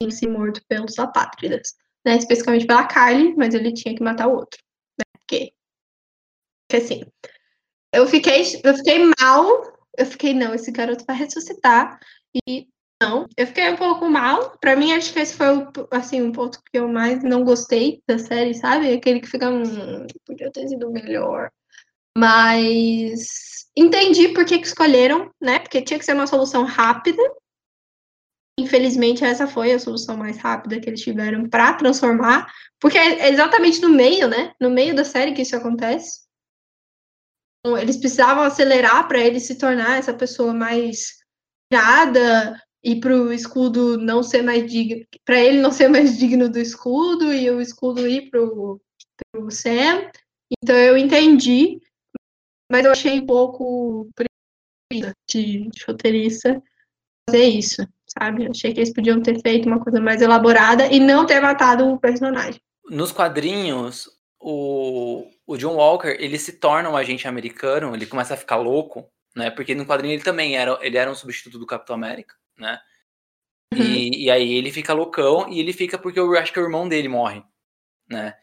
Speaker 1: tinha se morto pelos apátridas. Né? Especificamente pela Carly, mas ele tinha que matar o outro. Né? Porque, porque assim, eu fiquei, eu fiquei mal eu fiquei, não, esse garoto vai ressuscitar. E não, eu fiquei um pouco mal. Para mim, acho que esse foi o, assim, um ponto que eu mais não gostei da série, sabe? Aquele que fica, hum, podia ter sido melhor. Mas entendi por que, que escolheram, né? Porque tinha que ser uma solução rápida. Infelizmente, essa foi a solução mais rápida que eles tiveram para transformar, porque é exatamente no meio, né? No meio da série que isso acontece eles precisavam acelerar para ele se tornar essa pessoa mais irada e para o escudo não ser mais digno, para ele não ser mais digno do escudo e o escudo ir para o Sam. Então eu entendi, mas eu achei um pouco de, de roteirista fazer isso, sabe? Eu achei que eles podiam ter feito uma coisa mais elaborada e não ter matado o personagem.
Speaker 2: Nos quadrinhos, o, o John Walker, ele se torna um agente americano, ele começa a ficar louco, né? Porque no quadrinho ele também era, ele era um substituto do Capitão América, né? Uhum. E, e, aí ele fica loucão e ele fica porque eu acho que o irmão dele morre, né?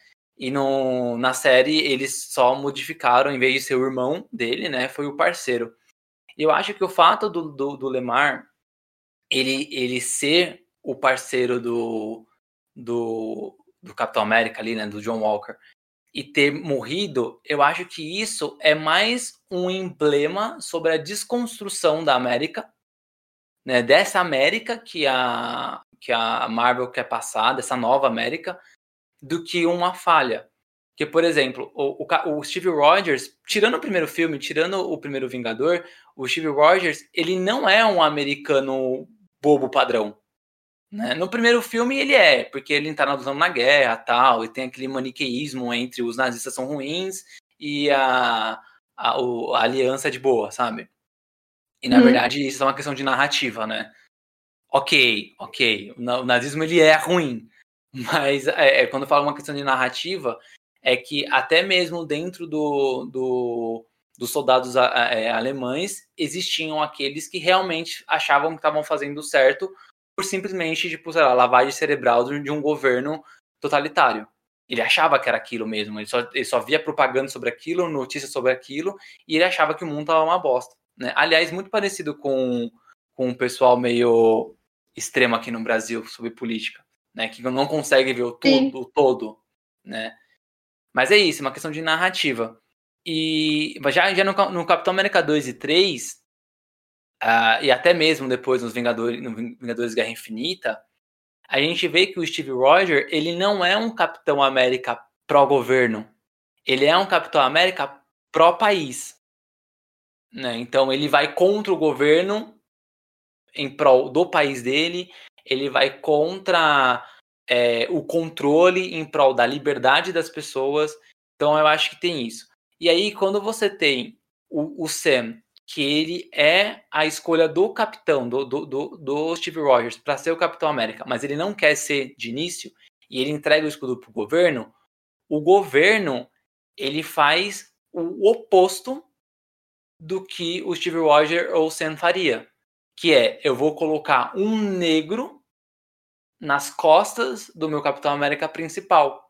Speaker 2: E no, na série eles só modificaram, em vez de ser o irmão dele, né? Foi o parceiro. Eu acho que o fato do, do, do Lemar ele, ele ser o parceiro do, do, do Capitão América ali, né? Do John Walker e ter morrido, eu acho que isso é mais um emblema sobre a desconstrução da América, né? Dessa América que a que a Marvel quer passar, dessa nova América, do que uma falha. Que, por exemplo, o, o, o Steve Rogers, tirando o primeiro filme, tirando o primeiro Vingador, o Steve Rogers, ele não é um americano bobo padrão. Né? No primeiro filme ele é, porque ele está lutando na guerra tal, e tem aquele maniqueísmo entre os nazistas são ruins e a, a, o, a aliança de boa, sabe? E na uhum. verdade isso é uma questão de narrativa, né? Ok, ok, o nazismo ele é ruim, mas é, é, quando eu falo uma questão de narrativa, é que até mesmo dentro do, do dos soldados é, alemães existiam aqueles que realmente achavam que estavam fazendo certo por simplesmente, tipo, sei lá, lavagem cerebral de um governo totalitário. Ele achava que era aquilo mesmo, ele só, ele só via propaganda sobre aquilo, notícias sobre aquilo, e ele achava que o mundo estava uma bosta. Né? Aliás, muito parecido com, com um pessoal meio extremo aqui no Brasil sobre política, né? Que não consegue ver o todo, o todo, né? Mas é isso, é uma questão de narrativa. E já, já no, no Capitão América 2 e 3, Uh, e até mesmo depois nos Vingadores, no Vingadores Guerra Infinita, a gente vê que o Steve Rogers ele não é um Capitão América pró-governo. Ele é um Capitão América pró-país. Né? Então ele vai contra o governo em prol do país dele, ele vai contra é, o controle em prol da liberdade das pessoas. Então eu acho que tem isso. E aí, quando você tem o, o Sam que ele é a escolha do capitão, do, do, do, do Steve Rogers, para ser o Capitão América, mas ele não quer ser de início, e ele entrega o escudo para o governo, o governo ele faz o oposto do que o Steve Rogers ou Sam faria, que é eu vou colocar um negro nas costas do meu Capitão América principal.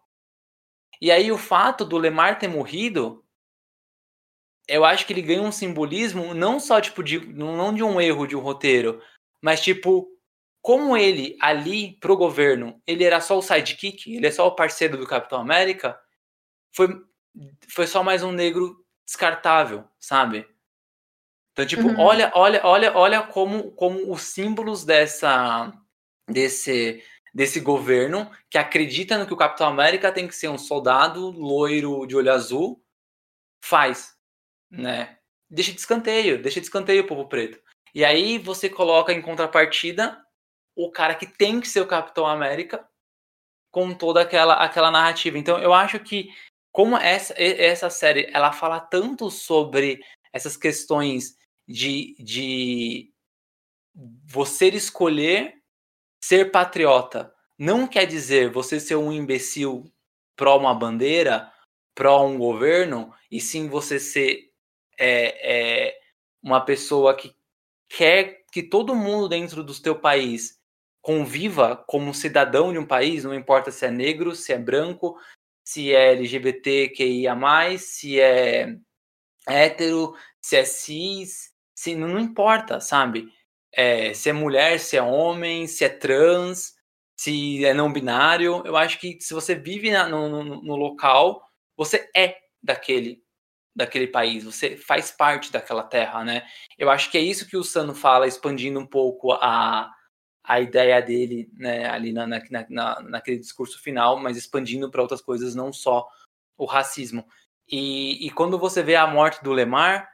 Speaker 2: E aí o fato do Lemar ter morrido eu acho que ele ganha um simbolismo não só tipo de não de um erro de um roteiro, mas tipo como ele ali pro governo, ele era só o sidekick, ele é só o parceiro do Capitão América, foi foi só mais um negro descartável, sabe? Então, tipo, uhum. olha, olha, olha, olha como, como os símbolos dessa desse desse governo que acredita no que o Capitão América tem que ser um soldado loiro de olho azul faz, né? Deixa de escanteio, deixa de escanteio o povo preto. E aí você coloca em contrapartida o cara que tem que ser o Capitão América com toda aquela aquela narrativa. Então eu acho que como essa essa série ela fala tanto sobre essas questões de, de você escolher ser patriota. Não quer dizer você ser um imbecil pró uma bandeira, pró um governo, e sim você ser é, é, uma pessoa que quer que todo mundo dentro do seu país conviva como cidadão de um país, não importa se é negro, se é branco, se é LGBTQIA+, se é hétero, se é cis, se, não importa, sabe? É, se é mulher, se é homem, se é trans, se é não binário. Eu acho que se você vive na, no, no, no, local, você é daquele daquele país, você faz parte daquela terra, né? Eu acho que é isso que o Sano fala, expandindo um pouco a, a ideia dele, né, ali na, na, na naquele discurso final, mas expandindo para outras coisas, não só o racismo. E, e quando você vê a morte do Lemar,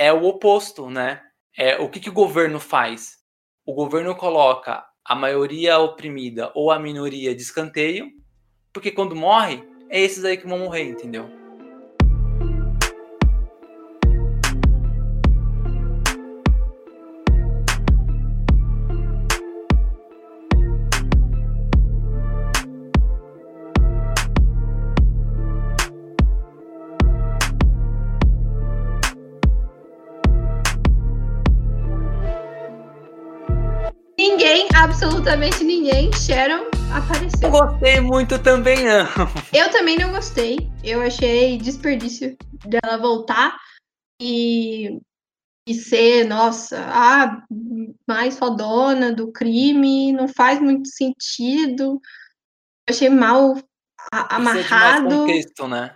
Speaker 2: é o oposto, né? É, o que, que o governo faz? O governo coloca a maioria oprimida ou a minoria de escanteio, porque quando morre, é esses aí que vão morrer, entendeu?
Speaker 1: Absolutamente ninguém, Sharon apareceu.
Speaker 2: Eu gostei muito também, não.
Speaker 1: Eu também não gostei. Eu achei desperdício dela voltar e, e ser, nossa, a mais fodona do crime. Não faz muito sentido. Eu achei mal amarrado. Mais
Speaker 2: contexto, né?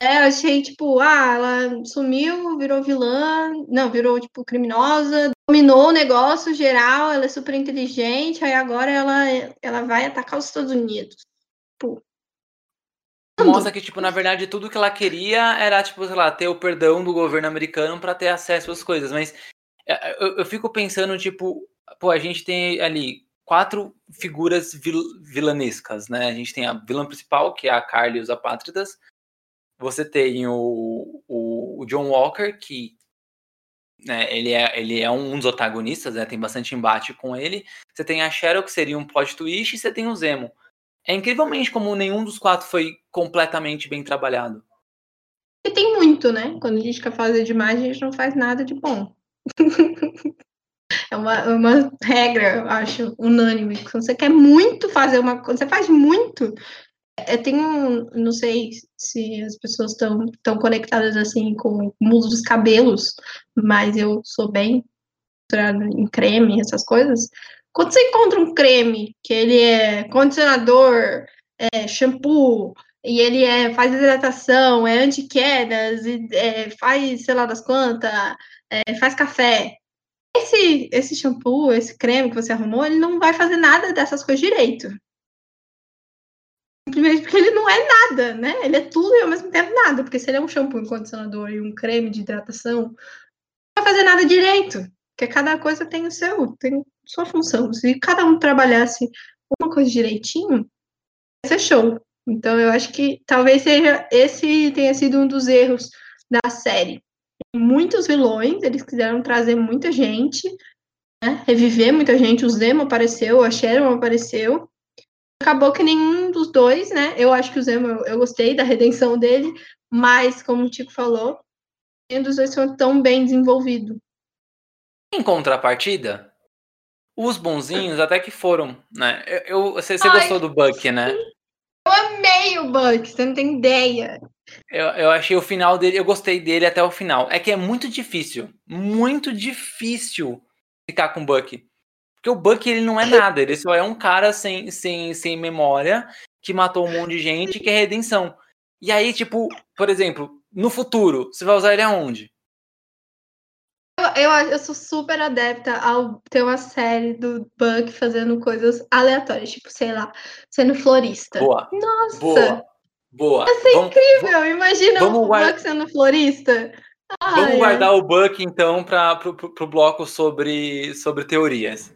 Speaker 1: É, eu achei, tipo, ah, ela sumiu, virou vilã, não, virou, tipo, criminosa, dominou o negócio geral, ela é super inteligente, aí agora ela, ela vai atacar os Estados Unidos. Tipo,
Speaker 2: Mostra que, tipo, na verdade, tudo que ela queria era, tipo, sei lá, ter o perdão do governo americano para ter acesso às coisas, mas é, eu, eu, fico pensando, tipo, pô, a gente tem ali quatro figuras vil, vilanescas, né? A gente tem a vilã principal, que é a Carly e os Apátridas, você tem o, o, o John Walker, que né, ele, é, ele é um dos antagonistas, né, tem bastante embate com ele. Você tem a Cheryl, que seria um plot twist, e você tem o Zemo. É incrivelmente como nenhum dos quatro foi completamente bem trabalhado.
Speaker 1: E tem muito, né? Quando a gente quer fazer demais, a gente não faz nada de bom. é uma, uma regra, eu acho, unânime. Quando você quer muito fazer uma coisa, você faz muito, eu é, tenho, não sei se as pessoas estão tão conectadas assim com o mundo dos cabelos, mas eu sou bem em creme, essas coisas. Quando você encontra um creme que ele é condicionador, é, shampoo, e ele é, faz hidratação, é anti-quedas, é, faz sei lá das quantas, é, faz café. Esse, esse shampoo, esse creme que você arrumou, ele não vai fazer nada dessas coisas direito. Simplesmente porque ele não é nada, né? Ele é tudo e ao mesmo tempo nada. Porque se ele é um shampoo, um condicionador e um creme de hidratação, não vai fazer nada direito. Porque cada coisa tem o seu, tem sua função. Se cada um trabalhasse uma coisa direitinho, ia ser show. Então eu acho que talvez seja esse tenha sido um dos erros da série. Muitos vilões, eles quiseram trazer muita gente, né? reviver muita gente. O Zemo apareceu, a Sharon apareceu, acabou que nenhum dos dois, né? Eu acho que o Zemo, eu, eu gostei da redenção dele, mas, como o Tico falou, nenhum dos dois foi tão bem desenvolvido.
Speaker 2: Em contrapartida, os bonzinhos até que foram, né? Eu, eu você, você Ai, gostou do Buck, né?
Speaker 1: Eu amei o Buck, você não tem ideia.
Speaker 2: Eu, eu achei o final dele, eu gostei dele até o final. É que é muito difícil, muito difícil ficar com o Buck. Porque o Buck ele não é nada, ele só é um cara sem, sem, sem memória que matou um monte de gente que é redenção. E aí, tipo, por exemplo, no futuro, você vai usar ele aonde?
Speaker 1: eu, eu sou super adepta ao ter uma série do Buck fazendo coisas aleatórias, tipo, sei lá, sendo florista.
Speaker 2: Boa.
Speaker 1: Nossa!
Speaker 2: Boa. Boa.
Speaker 1: Ia ser vamos, incrível! Imagina o guarda... Buck sendo florista.
Speaker 2: Ai, vamos guardar o Buck, então, para pro, bloco sobre, sobre teorias.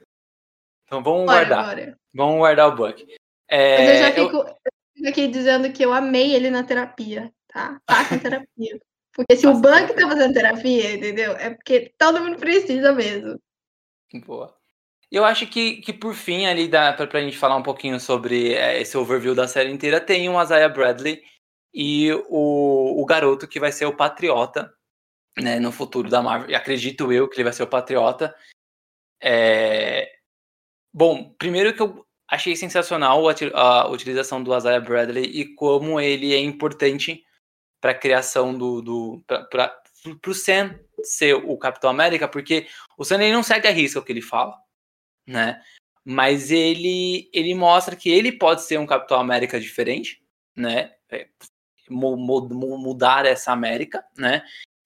Speaker 2: Então vamos bora, guardar. Bora. Vamos guardar o Buck.
Speaker 1: É, Mas eu já fico, eu... eu fico aqui dizendo que eu amei ele na terapia, tá? Faça terapia. Porque se o banco tá fazendo terapia, entendeu? É porque todo mundo precisa mesmo.
Speaker 2: Boa. Eu acho que, que por fim, ali, dá pra, pra gente falar um pouquinho sobre é, esse overview da série inteira, tem o Isaiah Bradley e o, o garoto que vai ser o Patriota, né, no futuro da Marvel. E acredito eu que ele vai ser o Patriota. É... Bom, primeiro que eu achei sensacional a, utilização do Isaiah Bradley e como ele é importante para a criação do. do para o Sam ser o Capitão América, porque o Sam ele não segue a risca o que ele fala, né? Mas ele, ele mostra que ele pode ser um Capitão América diferente, né? É, mudar essa América, né?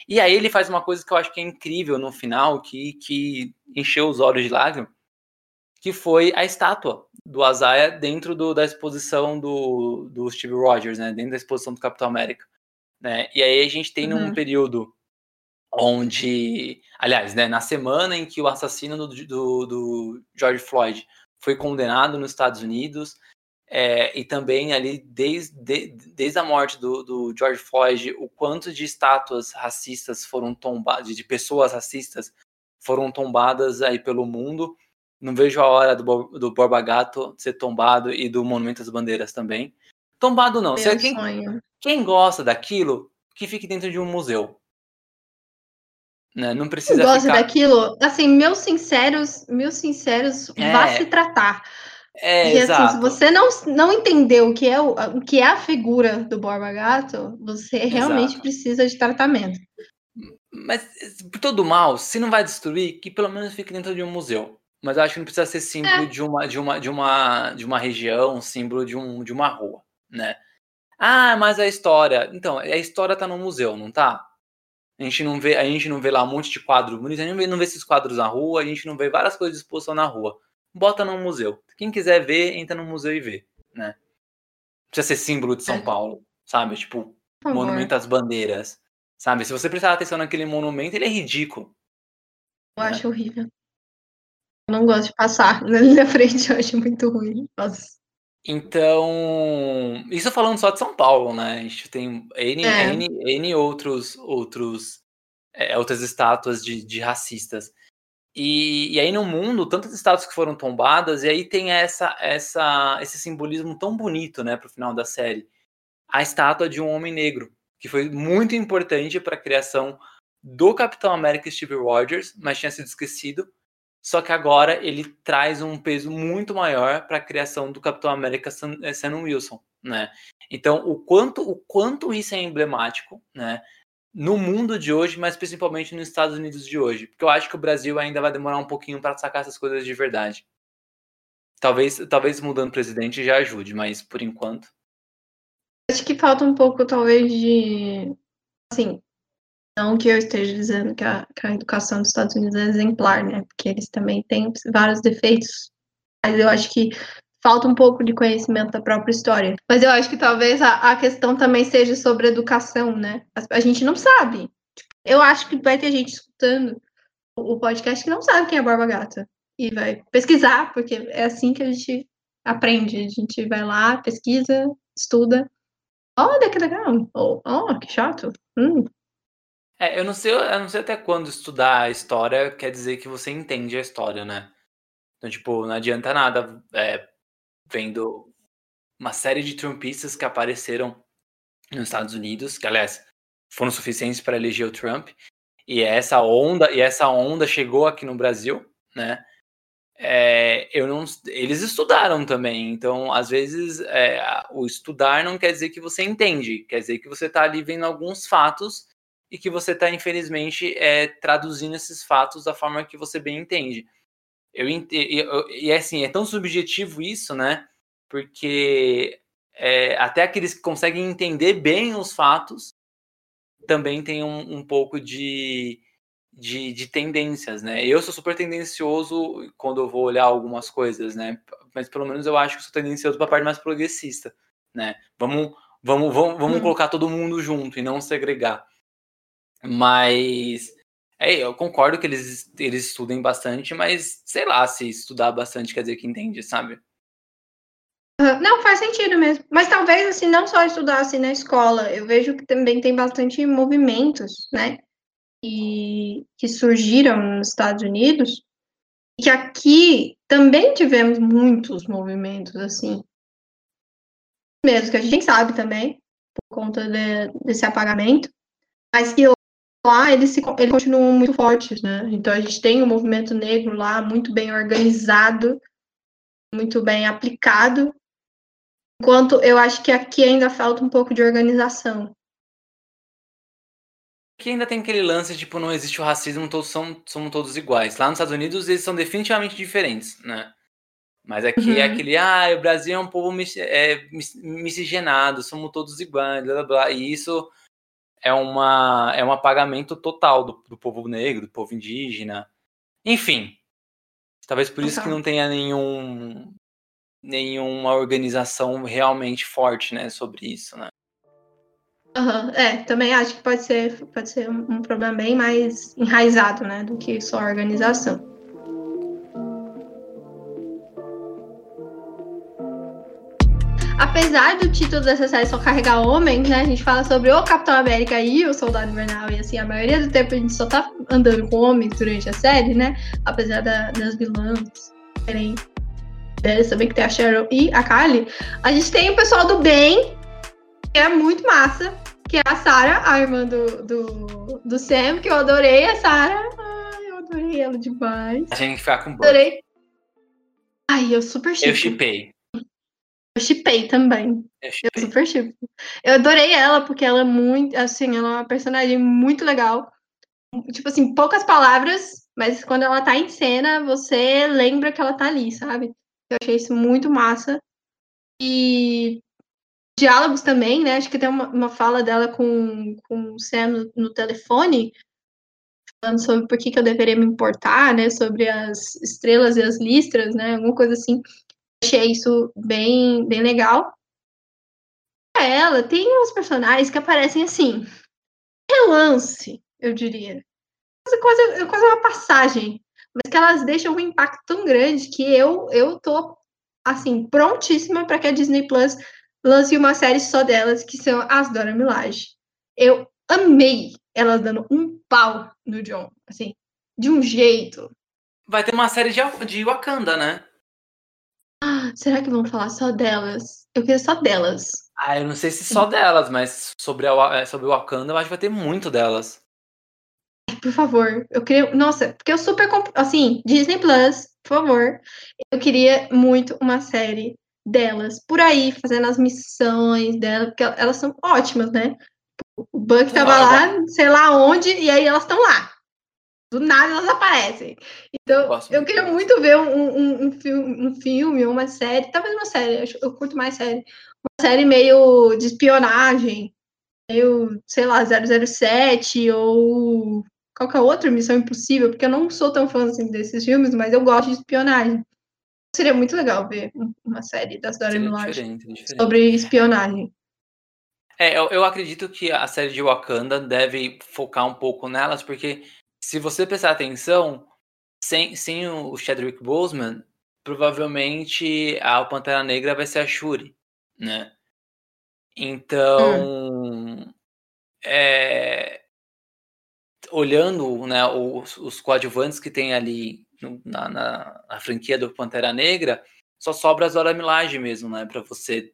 Speaker 2: E aí ele faz uma coisa que eu acho que é incrível no final, que, que encheu os olhos de lágrimas, que foi a estátua do Azaia dentro do, da exposição do, do Steve Rogers, né? Dentro da exposição do Capitão América. Né? E aí a gente tem uhum. num período onde, aliás, né, na semana em que o assassino do, do, do George Floyd foi condenado nos Estados Unidos, é, e também ali desde, de, desde a morte do, do, George Floyd, o quanto de estátuas racistas foram tombadas, de pessoas racistas foram tombadas aí pelo mundo. Não vejo a hora do, do Borba Gato ser tombado e do Monumento às Bandeiras também. Tombado não. Meu quem, quem gosta daquilo, que fique dentro de um museu. Né? Não precisa.
Speaker 1: Quem gosta ficar... daquilo, assim, meus sinceros, meus sinceros, é. vá se tratar.
Speaker 2: É, e
Speaker 1: assim, se você não, não entendeu o que, é o, o que é a figura do Borba Gato, você realmente exato. precisa de tratamento.
Speaker 2: Mas por todo mal, se não vai destruir, que pelo menos fique dentro de um museu. Mas eu acho que não precisa ser símbolo é. de, uma, de, uma, de, uma, de uma região, símbolo de, um, de uma rua né? Ah, mas a história. Então, a história tá no museu, não tá? A gente não vê, a gente não vê lá um monte de quadro bonito, a gente não vê, não vê esses quadros na rua, a gente não vê várias coisas expostas na rua. Bota no museu. Quem quiser ver, entra no museu e vê, né? Precisa ser símbolo de São é. Paulo, sabe? Tipo, monumento às bandeiras. Sabe? Se você prestar atenção naquele monumento, ele é ridículo.
Speaker 1: Eu né? acho horrível. Eu não gosto de passar na minha frente, eu acho muito ruim. Nossa.
Speaker 2: Então, isso falando só de São Paulo, né? A gente tem N, é. N, N outros, outros, é, outras estátuas de, de racistas. E, e, aí no mundo, tantas estátuas que foram tombadas, e aí tem essa, essa, esse simbolismo tão bonito, né, pro final da série. A estátua de um homem negro, que foi muito importante para a criação do Capitão América Steve Rogers, mas tinha sido esquecido só que agora ele traz um peso muito maior para a criação do Capitão América eh, Sam Wilson, né? Então, o quanto, o quanto isso é emblemático, né? No mundo de hoje, mas principalmente nos Estados Unidos de hoje, porque eu acho que o Brasil ainda vai demorar um pouquinho para sacar essas coisas de verdade. Talvez, talvez mudando presidente já ajude, mas por enquanto.
Speaker 1: Acho que falta um pouco, talvez, de. Assim, não que eu esteja dizendo que a, que a, educação dos Estados Unidos é exemplar, né? Porque eles também têm vários defeitos. Mas eu acho que falta um pouco de conhecimento da própria história. Mas eu acho que talvez a, a questão também seja sobre educação, né? A, a, gente não sabe. Eu acho que vai ter gente escutando o, o podcast que não sabe quem é Borba Gata. E vai pesquisar, porque é assim que a gente aprende. A gente vai lá, pesquisa, estuda. Olha que legal. Oh, oh que chato. Hum,
Speaker 2: é, eu não sei, eu não sei até quando estudar a história quer dizer que você entende a história, né? Então, tipo, não adianta nada é, vendo uma série de trumpistas que apareceram nos Estados Unidos, que aliás foram suficientes para eleger o Trump, e essa onda e essa onda chegou aqui no Brasil, né? É, eu não, eles estudaram também, então às vezes é, o estudar não quer dizer que você entende, quer dizer que você está ali vendo alguns fatos e que você está, infelizmente, é, traduzindo esses fatos da forma que você bem entende. Eu, eu, e é assim, é tão subjetivo isso, né? Porque é, até aqueles que conseguem entender bem os fatos também tem um, um pouco de, de, de tendências, né? Eu sou super tendencioso quando eu vou olhar algumas coisas, né? Mas pelo menos eu acho que sou tendencioso para a parte mais progressista, né? Vamos, vamos, vamos, vamos hum. colocar todo mundo junto e não segregar. Mas é, eu concordo que eles, eles estudem bastante, mas sei lá se estudar bastante quer dizer que entende, sabe?
Speaker 1: Não, faz sentido mesmo. Mas talvez, assim, não só estudar assim na escola. Eu vejo que também tem bastante movimentos, né? E, que surgiram nos Estados Unidos. E que aqui também tivemos muitos movimentos, assim. Mesmo que a gente sabe também, por conta de, desse apagamento. Mas que lá eles, se, eles continuam muito fortes, né? Então a gente tem o um movimento negro lá muito bem organizado, muito bem aplicado, enquanto eu acho que aqui ainda falta um pouco de organização.
Speaker 2: Aqui ainda tem aquele lance, tipo, não existe o racismo, todos são, somos todos iguais. Lá nos Estados Unidos eles são definitivamente diferentes, né? Mas aqui é uhum. é aquele, ah, o Brasil é um povo mis, é, miscigenado, somos todos iguais, blá blá blá. E isso é, uma, é um apagamento total do, do povo negro, do povo indígena. Enfim, talvez por isso que não tenha nenhum nenhuma organização realmente forte, né, sobre isso, né?
Speaker 1: Uhum, é, também acho que pode ser, pode ser um, um problema bem mais enraizado, né, do que só a organização. Apesar do título dessa série só carregar homens, né? A gente fala sobre o Capitão América e o Soldado Invernal. E assim, a maioria do tempo a gente só tá andando com homens durante a série, né? Apesar da, das vilãs serem delas também, que tem a Cheryl e a Kylie. A gente tem o pessoal do bem, que é muito massa, que é a Sarah, a irmã do, do, do Sam, que eu adorei a Sarah. Ai, eu adorei ela demais.
Speaker 2: A gente ficar com
Speaker 1: Adorei. Ai, eu super
Speaker 2: chipei. Eu chipei.
Speaker 1: Eu chipei também. Eu, eu super chipo. Eu adorei ela, porque ela é muito, assim, ela é uma personagem muito legal. Tipo assim, poucas palavras, mas quando ela tá em cena, você lembra que ela tá ali, sabe? Eu achei isso muito massa. E diálogos também, né? Acho que tem uma, uma fala dela com, com o Sam no, no, telefone, falando sobre por que, que eu deveria me importar, né? Sobre as estrelas e as listras, né? Alguma coisa assim achei isso bem, bem legal. Ela tem uns personagens que aparecem assim, relance, eu diria. Quase, quase uma passagem, mas que elas deixam um impacto tão grande que eu, eu tô, assim, prontíssima para que a Disney Plus lance uma série só delas, que são as Dora Milaje. Eu amei elas dando um pau no John, assim, de um jeito.
Speaker 2: Vai ter uma série de, de Wakanda, né?
Speaker 1: Ah, será que vão falar só delas? Eu queria só delas.
Speaker 2: Ah, eu não sei se só delas, mas sobre, a, é, sobre o Wakanda eu acho que vai ter muito delas.
Speaker 1: Por favor, eu queria. Nossa, porque eu super. Assim, Disney Plus, por favor. Eu queria muito uma série delas por aí, fazendo as missões delas, porque elas são ótimas, né? O Buck tava lá, sei lá onde, e aí elas estão lá do nada elas aparecem. Então, eu, eu queria muito ver um, um, um, filme, um filme, uma série, talvez uma série, eu curto mais série, uma série meio de espionagem, meio, sei lá, 007 ou qualquer outra Missão Impossível, porque eu não sou tão fã assim, desses filmes, mas eu gosto de espionagem. Seria muito legal ver uma série das Dora Milaje sobre espionagem.
Speaker 2: É, eu, eu acredito que a série de Wakanda deve focar um pouco nelas, porque se você prestar atenção, sem, sem o Chadwick Boseman, provavelmente a Pantera Negra vai ser a Shuri, né? Então, hum. é, olhando né, os, os coadjuvantes que tem ali na, na, na, franquia do Pantera Negra, só sobra as Dora Milaje mesmo, né? Para você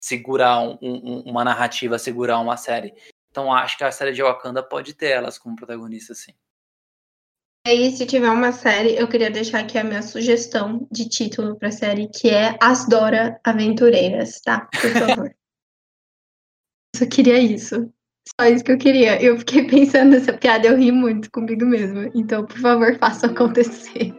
Speaker 2: segurar um, um, uma narrativa, segurar uma série. Então acho que a série de Wakanda pode ter elas como protagonistas, sim.
Speaker 1: Aí, se tiver uma série, eu queria deixar aqui a minha sugestão de título para a série, que é As Dora Aventureiras, tá? Por favor. Só queria isso. Só isso que eu queria. Eu fiquei pensando nessa piada, eu ri muito comigo mesma. Então, por favor, faça acontecer.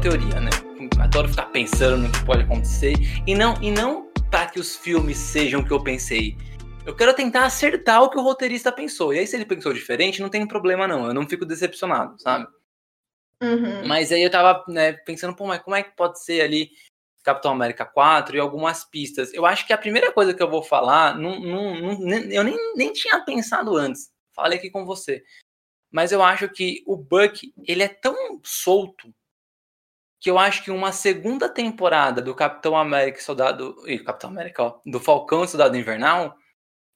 Speaker 2: Teoria, né? Adoro ficar pensando no que pode acontecer. E não, e não para que os filmes sejam o que eu pensei. Eu quero tentar acertar o que o roteirista pensou. E aí, se ele pensou diferente, não tem problema, não. Eu não fico decepcionado, sabe?
Speaker 1: Uhum.
Speaker 2: Mas aí eu tava né, pensando, pô, mas como é que pode ser ali Capitão América 4 e algumas pistas? Eu acho que a primeira coisa que eu vou falar, não, não, não, eu nem, nem tinha pensado antes. Falei aqui com você. Mas eu acho que o Buck, ele é tão solto que eu acho que uma segunda temporada do Capitão América e Soldado. E Capitão América, ó, do Falcão e Soldado Invernal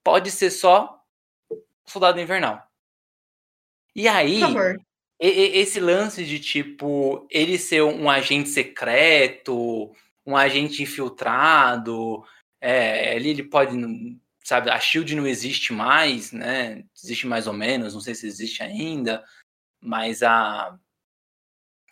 Speaker 2: pode ser só Soldado Invernal. E aí, esse lance de tipo ele ser um agente secreto, um agente infiltrado, é, ele, ele pode, sabe, a Shield não existe mais, né? Existe mais ou menos, não sei se existe ainda, mas a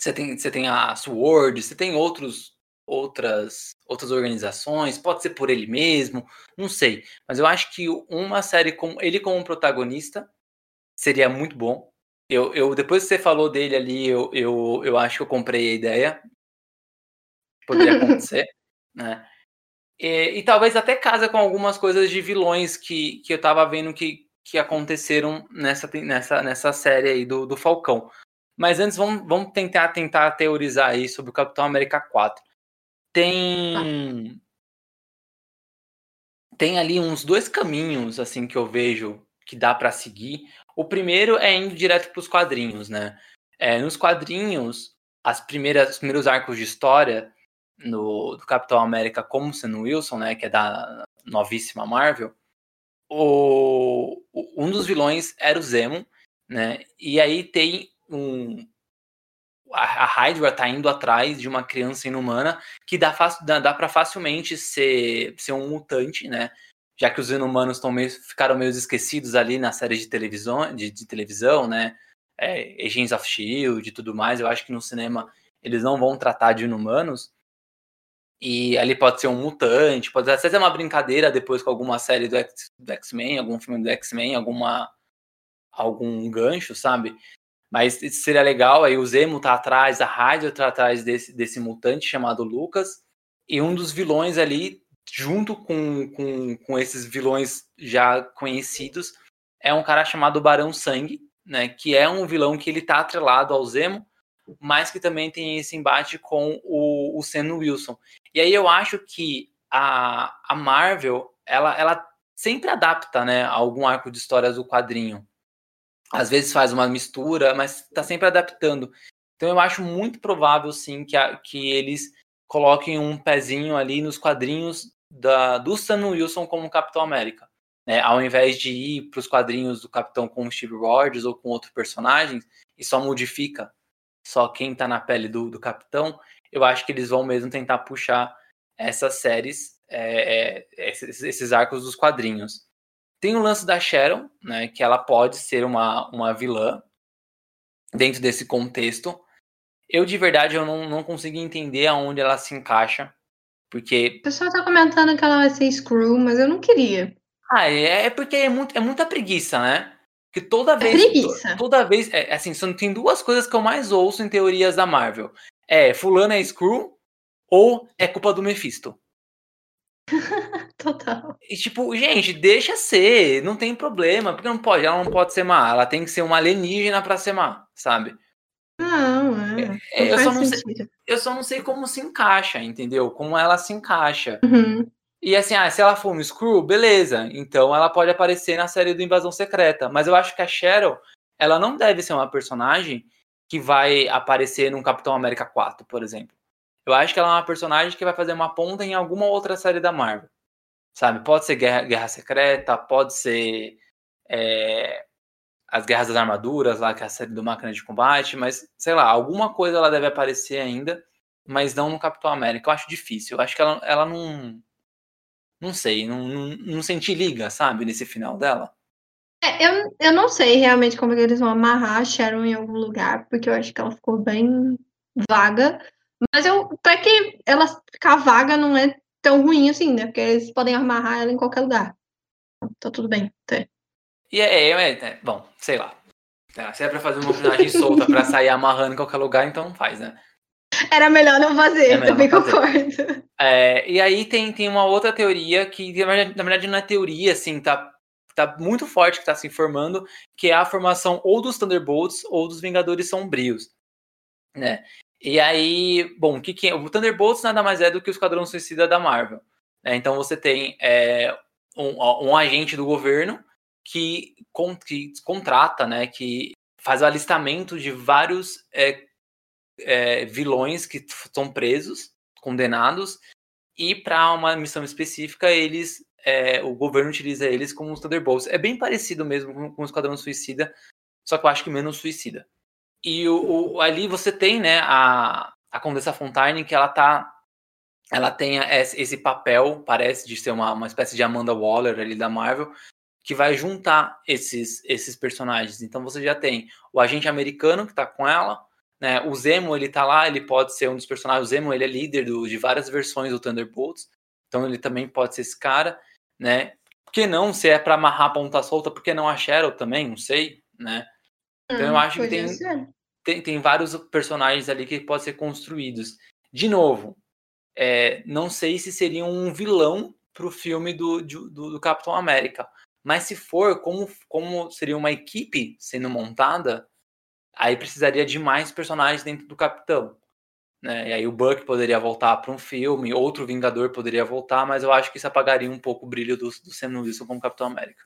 Speaker 2: você tem, você tem a Sword, você tem outros outras outras organizações, pode ser por ele mesmo, não sei, mas eu acho que uma série com ele como protagonista seria muito bom. Eu, eu depois que você falou dele ali, eu, eu, eu acho que eu comprei a ideia. Poderia acontecer, né? E, e, talvez até casa com algumas coisas de vilões que, que eu tava vendo que, que aconteceram nessa, nessa, nessa série aí do, do Falcão. Mas antes, vamos, vamos tentar, tentar teorizar aí sobre o Capitão América 4. Tem. Tem ali uns dois caminhos, assim, que eu vejo que dá para seguir. O primeiro é indo direto para os quadrinhos, né? É, nos quadrinhos, as primeiras, os primeiros arcos de história no, do Capitão América como sendo Wilson, né? Que é da novíssima Marvel. O, um dos vilões era o Zemo, né? E aí tem um, a Hydra tá indo atrás de uma criança inumana que dá, dá, dá para facilmente ser, ser um mutante, né? Já que os inumanos tão meio, ficaram meio esquecidos ali na série de televisão, de, de televisão, né? É, Agents of Shield e tudo mais. Eu acho que no cinema eles não vão tratar de inumanos. E ali pode ser um mutante, pode até ser uma brincadeira depois com alguma série do X-Men, algum filme do X-Men, alguma algum gancho, sabe? Mas seria legal, aí o Zemo tá atrás, a Hydra tá atrás desse, desse mutante chamado Lucas, e um dos vilões ali, junto com, com, com esses vilões já conhecidos, é um cara chamado Barão Sangue, né, que é um vilão que ele tá atrelado ao Zemo, mas que também tem esse embate com o, o Sam Wilson. E aí eu acho que a, a Marvel, ela, ela sempre adapta, né, algum arco de histórias do quadrinho às vezes faz uma mistura, mas está sempre adaptando. Então eu acho muito provável, sim, que, a, que eles coloquem um pezinho ali nos quadrinhos da, do Sam Wilson como Capitão América. Né? Ao invés de ir para os quadrinhos do Capitão com o Steve Rogers ou com outro personagem, e só modifica só quem está na pele do, do Capitão, eu acho que eles vão mesmo tentar puxar essas séries, é, é, esses, esses arcos dos quadrinhos. Tem o lance da Sharon, né, que ela pode ser uma, uma vilã dentro desse contexto. Eu, de verdade, eu não, não consigo entender aonde ela se encaixa, porque...
Speaker 1: O pessoal tá comentando que ela vai ser Screw, mas eu não queria.
Speaker 2: Ah, é, é porque é, muito, é muita preguiça, né? Que toda é vez. É preguiça. Toda vez. É, assim, só tem duas coisas que eu mais ouço em teorias da Marvel. É, fulano é Screw ou é culpa do Mephisto.
Speaker 1: Total.
Speaker 2: E tipo, gente, deixa ser, não tem problema, porque não pode, ela não pode ser má, ela tem que ser uma alienígena para ser má, sabe?
Speaker 1: Não, é. é
Speaker 2: eu, só não sei, eu só não sei como se encaixa, entendeu? Como ela se encaixa.
Speaker 1: Uhum.
Speaker 2: E assim, ah, se ela for um Screw, beleza. Então ela pode aparecer na série do Invasão Secreta. Mas eu acho que a Cheryl, ela não deve ser uma personagem que vai aparecer no Capitão América 4, por exemplo. Eu acho que ela é uma personagem que vai fazer uma ponta em alguma outra série da Marvel. Sabe? Pode ser Guerra, Guerra Secreta, pode ser é, as Guerras das Armaduras, lá, que é a série do Máquina de Combate, mas sei lá, alguma coisa ela deve aparecer ainda, mas não no Capitão América. Eu acho difícil. Eu acho que ela, ela não. Não sei, não, não, não senti liga, sabe, nesse final dela.
Speaker 1: É, eu, eu não sei realmente como eles vão amarrar a Sharon em algum lugar, porque eu acho que ela ficou bem vaga. Mas eu, até que ela ficar vaga não é tão ruim assim, né? Porque eles podem amarrar ela em qualquer lugar. Tá tudo bem. Tá.
Speaker 2: E é, é, é, bom, sei lá. É, se é pra fazer uma personagem solta pra sair amarrando em qualquer lugar, então faz, né?
Speaker 1: Era melhor não fazer, melhor também não fazer. concordo.
Speaker 2: É, e aí tem, tem uma outra teoria que, na verdade, não é teoria, assim, tá, tá muito forte que tá se formando, que é a formação ou dos Thunderbolts ou dos Vingadores Sombrios, né? E aí, bom, o que, que é? O Thunderbolts nada mais é do que o Esquadrão Suicida da Marvel. Né? Então você tem é, um, um, agente do governo que, con, que contrata, né, que faz o alistamento de vários é, é, vilões que são presos, condenados, e para uma missão específica eles é, o governo utiliza eles como os Thunderbolts. É bem parecido mesmo com, com o Esquadrão Suicida, só que eu acho que menos suicida. E o, o, ali você tem, né, a, a Condessa Fontaine, que ela tá. Ela tem esse papel, parece, de ser uma, uma espécie de Amanda Waller ali da Marvel, que vai juntar esses, esses personagens. Então você já tem o agente americano que tá com ela, né? O Zemo, ele tá lá, ele pode ser um dos personagens. O Zemo, ele é líder do, de várias versões do Thunderbolts. Então ele também pode ser esse cara, né? Por que não? Se é para amarrar a ponta solta, por que não a Cheryl também? Não sei, né? Então eu hum, acho que tem, tem, tem, vários personagens ali que podem ser construídos. De novo, é, não sei se seria um vilão para o filme do, do, do, Capitão América. Mas se for, como, como seria uma equipe sendo montada, aí precisaria de mais personagens dentro do Capitão. Né? E aí o Buck poderia voltar para um filme, outro Vingador poderia voltar, mas eu acho que isso apagaria um pouco o brilho do, do Sam Wilson como Capitão América.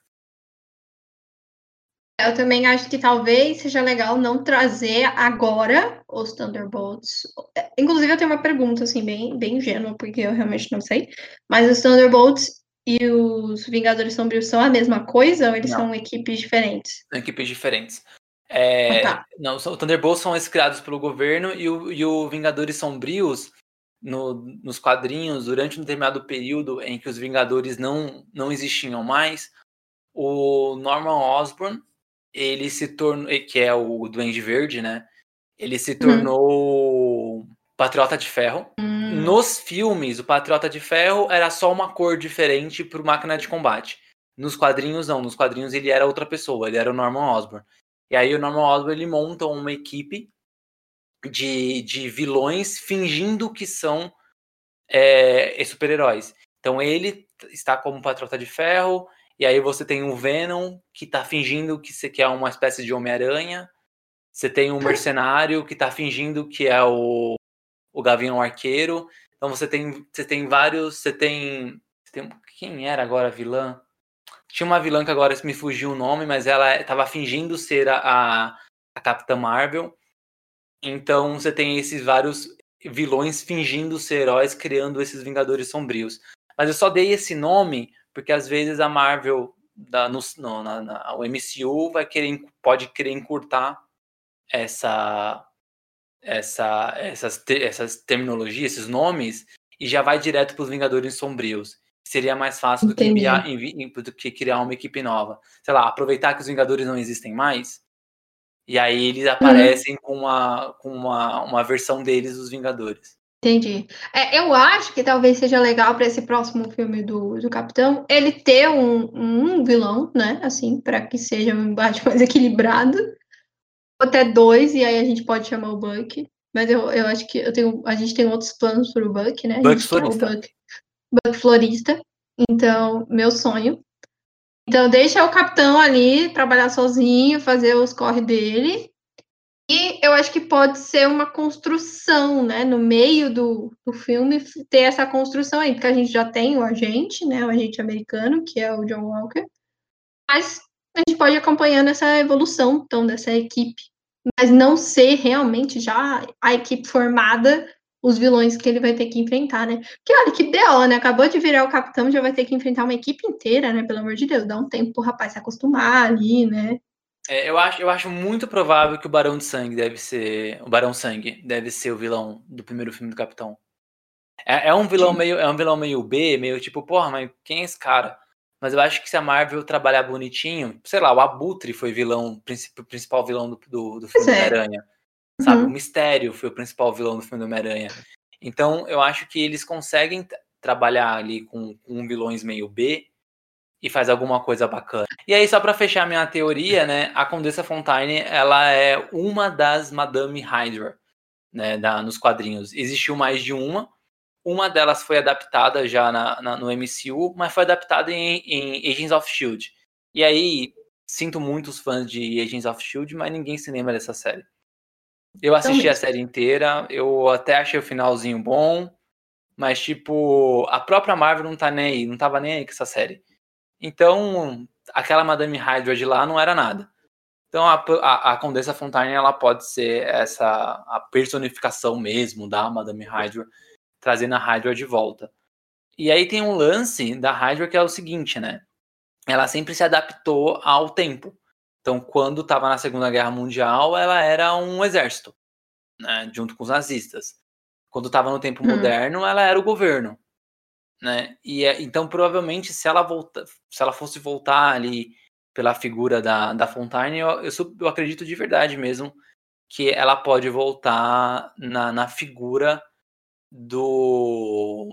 Speaker 1: Eu também acho que talvez seja legal não trazer agora os Thunderbolts. Inclusive, eu tenho uma pergunta, assim, bem, bem ingênua, porque eu realmente não sei. Mas os Thunderbolts e os Vingadores Sombrios são a mesma coisa ou eles não. são equipes diferentes?
Speaker 2: Equipes diferentes. É, ah, tá. Não, os Thunderbolts são criados pelo governo e o, e o Vingadores Sombrios, no, nos quadrinhos, durante um determinado período em que os Vingadores não, não existiam mais, o Norman Osborn ele se tornou, que é o Duende Verde, né? Ele se tornou hum. Patriota de Ferro. Hum. Nos filmes, o Patriota de Ferro era só uma cor diferente pro máquina de combate. Nos quadrinhos, não. Nos quadrinhos ele era outra pessoa, ele era o Norman Osborn. E aí o Norman Osborn ele monta uma equipe de, de vilões fingindo que são é, super-heróis. Então ele está como Patriota de Ferro, e aí você tem o Venom, que tá fingindo que você quer uma espécie de Homem-Aranha. Você tem um mercenário que tá fingindo que é o, o Gavião Arqueiro. Então você tem, você tem vários. Você tem, você tem. Quem era agora a vilã? Tinha uma vilã que agora me fugiu o nome, mas ela estava fingindo ser a, a Capitã Marvel. Então você tem esses vários vilões fingindo ser heróis, criando esses Vingadores Sombrios. Mas eu só dei esse nome porque às vezes a Marvel, da, no, no, na, na, o MCU, vai querer, pode querer encurtar essa, essa, essas, essas terminologias, esses nomes, e já vai direto para os Vingadores Sombrios. Seria mais fácil do que, enviar, do que criar uma equipe nova. Sei lá, aproveitar que os Vingadores não existem mais, e aí eles uhum. aparecem uhum. com, uma, com uma, uma versão deles, os Vingadores.
Speaker 1: Entendi. É, eu acho que talvez seja legal para esse próximo filme do, do Capitão ele ter um, um vilão, né? Assim, para que seja um embate mais equilibrado. Até dois, e aí a gente pode chamar o Buck. Mas eu, eu acho que eu tenho, a gente tem outros planos para o Buck, né?
Speaker 2: Buck Florista.
Speaker 1: Buck, Buck Florista. Então, meu sonho. Então, deixa o Capitão ali trabalhar sozinho, fazer os corre dele. E eu acho que pode ser uma construção, né? No meio do, do filme, ter essa construção aí, porque a gente já tem o agente, né? O agente americano, que é o John Walker. Mas a gente pode ir acompanhando essa evolução, então, dessa equipe. Mas não ser realmente já a equipe formada, os vilões que ele vai ter que enfrentar, né? Porque olha que B.O., né? Acabou de virar o capitão, já vai ter que enfrentar uma equipe inteira, né? Pelo amor de Deus, dá um tempo pro rapaz se acostumar ali, né?
Speaker 2: É, eu, acho, eu acho muito provável que o Barão de Sangue deve ser. O Barão Sangue deve ser o vilão do primeiro filme do Capitão. É, é um vilão Sim. meio. É um vilão meio B, meio tipo, porra, mas quem é esse cara? Mas eu acho que se a Marvel trabalhar bonitinho, sei lá, o Abutre foi vilão, o principal vilão do, do, do filme é. do Homem-Aranha. Sabe? Uhum. O Mistério foi o principal vilão do filme do Homem-Aranha. Então, eu acho que eles conseguem trabalhar ali com, com vilões meio B e faz alguma coisa bacana. E aí, só para fechar minha teoria, né, a Condessa Fontaine, ela é uma das Madame Hydra. né, da, nos quadrinhos. Existiu mais de uma. Uma delas foi adaptada já na, na, no MCU, mas foi adaptada em, em Agents of Shield. E aí, sinto muito os fãs de Agents of Shield, mas ninguém se lembra dessa série. Eu assisti a série inteira, eu até achei o finalzinho bom, mas tipo, a própria Marvel não tá nem aí, não tava nem aí com essa série. Então, aquela Madame Hydra de lá não era nada. Então a, a, a Condessa Fontaine ela pode ser essa a personificação mesmo da Madame Hydra, trazendo a Hydra de volta. E aí tem um lance da Hydra que é o seguinte, né? Ela sempre se adaptou ao tempo. Então, quando estava na Segunda Guerra Mundial, ela era um exército, né, junto com os nazistas. Quando estava no tempo hum. moderno, ela era o governo, né? E é, então, provavelmente, se ela volta, se ela fosse voltar ali pela figura da, da Fontaine, eu, eu, eu acredito de verdade mesmo que ela pode voltar na, na figura do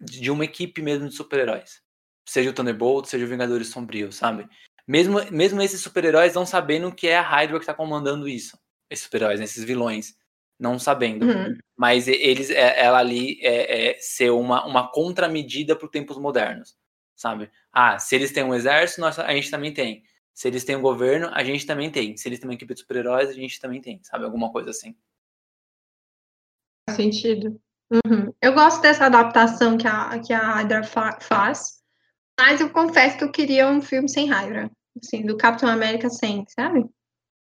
Speaker 2: de uma equipe mesmo de super-heróis. Seja o Thunderbolt, seja o Vingadores Sombrios, sabe? Mesmo, mesmo esses super-heróis não sabendo que é a Hydra que está comandando isso. Esses super-heróis, esses vilões. Não sabendo. Uhum. Mas eles, é, ela ali é, é ser uma, uma contramedida para os tempos modernos. Sabe? Ah, se eles têm um exército, nós, a gente também tem. Se eles têm um governo, a gente também tem. Se eles têm uma equipe de super-heróis, a gente também tem. Sabe? Alguma coisa assim.
Speaker 1: Faz sentido. Uhum. Eu gosto dessa adaptação que a, que a Hydra fa faz. Mas eu confesso que eu queria um filme sem Hydra assim, do Capitão América sem, sabe?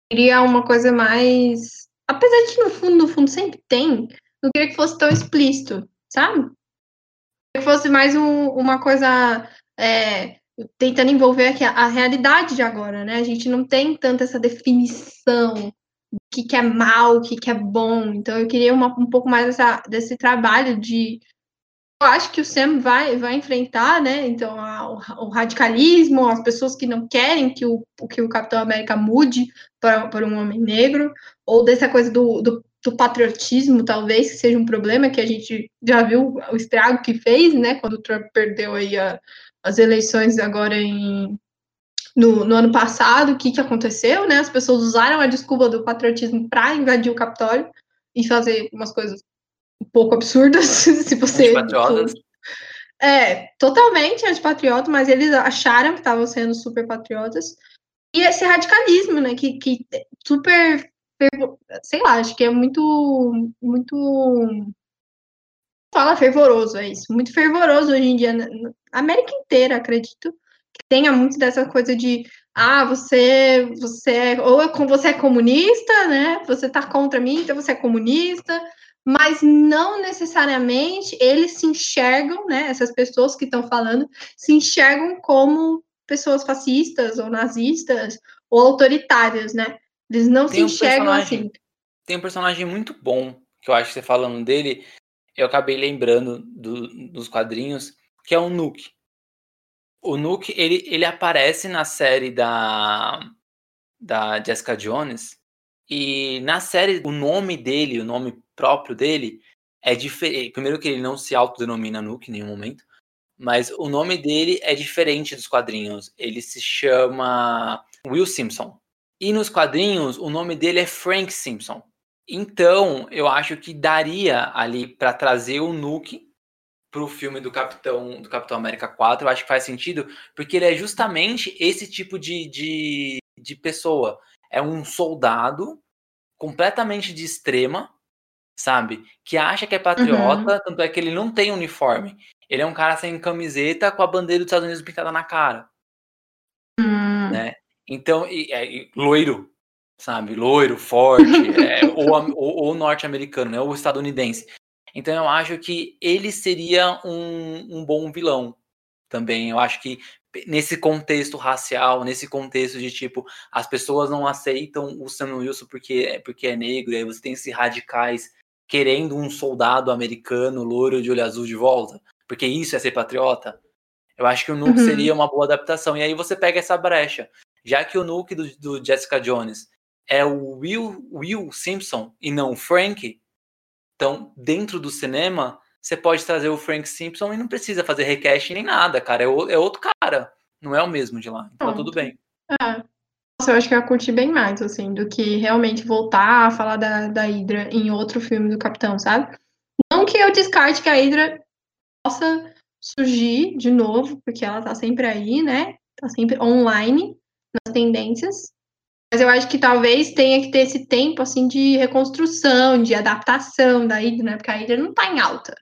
Speaker 1: Queria uma coisa mais. Apesar de no fundo, no fundo sempre tem, não queria que fosse tão explícito, sabe? Que fosse mais um, uma coisa é, tentando envolver aqui a, a, realidade de agora, né? A gente não tem tanto essa definição do que, que é mal, o que, que é bom. Então eu queria uma, um pouco mais dessa, desse trabalho de eu acho que o Sam vai, vai enfrentar, né? Então, a, o, o, radicalismo, as pessoas que não querem que o, que o Capitão América mude para, um homem negro, ou dessa coisa do, do, do, patriotismo, talvez, que seja um problema, que a gente já viu o estrago que fez, né? Quando o Trump perdeu aí a, as eleições agora em. No, no ano passado, o que, que aconteceu, né? As pessoas usaram a desculpa do patriotismo para invadir o Capitólio e fazer umas coisas um pouco absurdas, se você.
Speaker 2: Antipatriotas.
Speaker 1: É, totalmente antipatriota, mas eles acharam que estavam sendo super patriotas. E esse radicalismo, né, que, que super, sei lá, acho que é muito, muito, fala fervoroso, é isso, muito fervoroso hoje em dia, na América inteira, acredito, que tenha muito dessa coisa de, ah, você, você, é, ou é, você é comunista, né, você tá contra mim, então você é comunista, mas não necessariamente eles se enxergam, né? Essas pessoas que estão falando se enxergam como pessoas fascistas ou nazistas ou autoritárias, né? Eles não tem se enxergam um assim.
Speaker 2: Tem um personagem muito bom que eu acho que você falando dele, eu acabei lembrando do, dos quadrinhos, que é o Nuke. O Nuke, ele, ele aparece na série da, da Jessica Jones, e na série, o nome dele, o nome próprio dele, é diferente. Primeiro que ele não se autodenomina Nuke em nenhum momento, mas o nome dele é diferente dos quadrinhos. Ele se chama Will Simpson. E nos quadrinhos, o nome dele é Frank Simpson. Então, eu acho que daria ali para trazer o Nuke pro filme do Capitão do Capitão América 4, eu acho que faz sentido, porque ele é justamente esse tipo de, de, de pessoa é um soldado completamente de extrema, sabe? Que acha que é patriota, uhum. tanto é que ele não tem uniforme. Ele é um cara sem camiseta com a bandeira dos Estados Unidos pintada na cara. Uhum. Né? Então, e, é, e, loiro, sabe? Loiro, forte, é, ou, ou, ou norte-americano, né? ou estadunidense. Então eu acho que ele seria um, um bom vilão também. Eu acho que nesse contexto racial, nesse contexto de tipo, as pessoas não aceitam o Sam Wilson porque, é, porque é negro, e aí você tem esses radicais querendo um soldado americano loiro de olho azul de volta, porque isso é ser patriota. Eu acho que o Nuke uhum. seria uma boa adaptação. E aí você pega essa brecha. Já que o Nuke do, do Jessica Jones é o Will, Will Simpson e não o Frank, então dentro do cinema você pode trazer o Frank Simpson e não precisa fazer recast nem nada, cara. É, o, é outro cara. Não é o mesmo de lá. Então tá tudo bem.
Speaker 1: É. Nossa, eu acho que eu ia curtir bem mais, assim, do que realmente voltar a falar da, da Hydra em outro filme do Capitão, sabe? Não que eu descarte que a Hydra possa surgir de novo, porque ela tá sempre aí, né? Tá sempre online nas tendências. Mas eu acho que talvez tenha que ter esse tempo, assim, de reconstrução, de adaptação da Hydra, né? Porque a Hydra não tá em alta.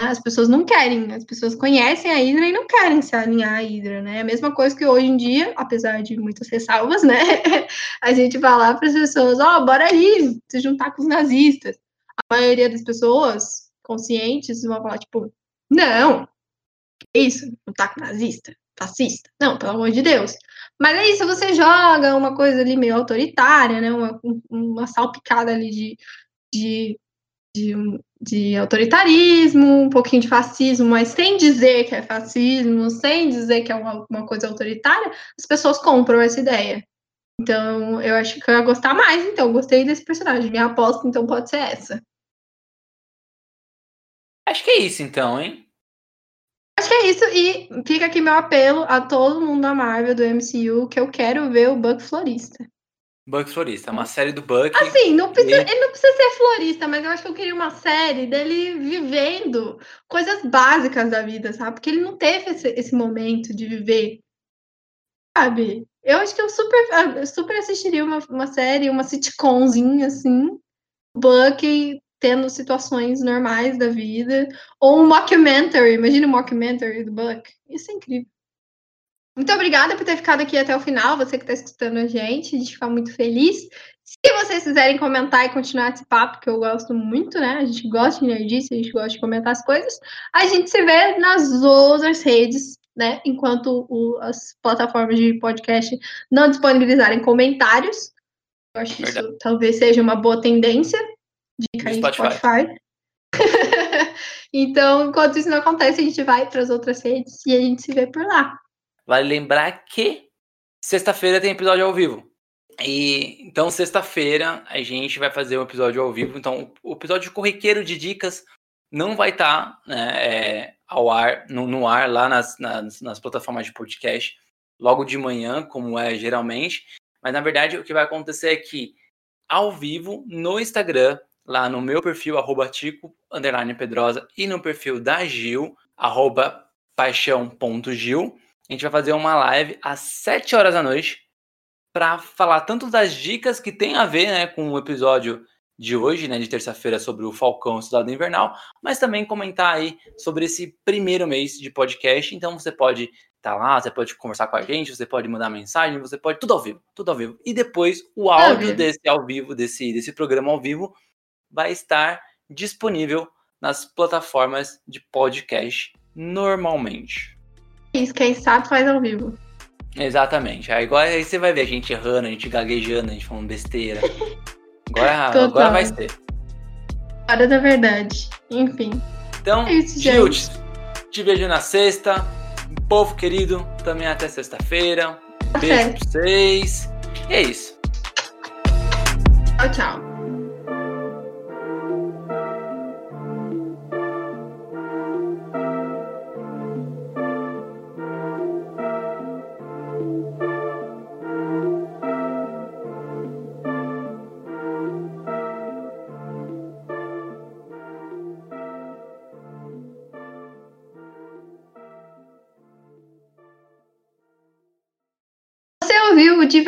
Speaker 1: As pessoas não querem, as pessoas conhecem a Hydra e não querem se alinhar à Hydra, né? A mesma coisa que hoje em dia, apesar de muitas ressalvas, né? A gente falar para as pessoas, ó, oh, bora ali, se juntar com os nazistas. A maioria das pessoas conscientes vão falar, tipo, não, é isso, não tá com nazista, fascista. Não, pelo amor de Deus. Mas aí, se você joga uma coisa ali meio autoritária, né? Uma, uma salpicada ali de, de de, de autoritarismo, um pouquinho de fascismo, mas sem dizer que é fascismo, sem dizer que é uma, uma coisa autoritária, as pessoas compram essa ideia. Então, eu acho que eu ia gostar mais, então, gostei desse personagem. Minha aposta, então, pode ser essa.
Speaker 2: Acho que é isso, então, hein?
Speaker 1: Acho que é isso, e fica aqui meu apelo a todo mundo da Marvel, do MCU, que eu quero ver o Buck Florista.
Speaker 2: Buck Florista, uma série do Buck.
Speaker 1: Assim, não precisa, ele... ele não precisa ser florista, mas eu acho que eu queria uma série dele vivendo coisas básicas da vida, sabe? Porque ele não teve esse, esse momento de viver, sabe? Eu acho que eu super, eu super assistiria uma, uma série, uma sitcomzinha, assim, Buck tendo situações normais da vida, ou um mockumentary, imagina um mockumentary do Buck, isso é incrível. Muito obrigada por ter ficado aqui até o final, você que está escutando a gente, a gente fica muito feliz. Se vocês quiserem comentar e continuar esse papo, que eu gosto muito, né? A gente gosta de nerdice, a gente gosta de comentar as coisas. A gente se vê nas outras redes, né? Enquanto o, as plataformas de podcast não disponibilizarem comentários. Eu acho que Verdade. isso talvez seja uma boa tendência de cair Spotify. Spotify. então, enquanto isso não acontece, a gente vai para as outras redes e a gente se vê por lá.
Speaker 2: Vale lembrar que sexta-feira tem episódio ao vivo. E então sexta-feira a gente vai fazer um episódio ao vivo. Então o episódio corriqueiro de dicas não vai estar tá, né, é, ao ar no, no, ar lá nas, nas, nas plataformas de podcast logo de manhã, como é geralmente. Mas na verdade o que vai acontecer é que ao vivo no Instagram, lá no meu perfil tico pedrosa e no perfil da Gil paixão.gil a gente vai fazer uma live às 7 horas da noite para falar tanto das dicas que tem a ver né, com o episódio de hoje, né, de terça-feira, sobre o Falcão Estudado Invernal, mas também comentar aí sobre esse primeiro mês de podcast. Então você pode estar tá lá, você pode conversar com a gente, você pode mandar mensagem, você pode tudo ao vivo, tudo ao vivo. E depois o áudio desse ao vivo, desse, desse programa ao vivo, vai estar disponível nas plataformas de podcast normalmente.
Speaker 1: Isso, quem sabe faz ao vivo.
Speaker 2: Exatamente. Aí, agora aí você vai ver a gente errando, a gente gaguejando, a gente falando besteira. Agora, agora vai ser.
Speaker 1: Hora da verdade. Enfim.
Speaker 2: Então, é isso, te, te vejo na sexta. Povo querido, também até sexta-feira. Beijo pra vocês. E é isso.
Speaker 1: Tchau, tchau.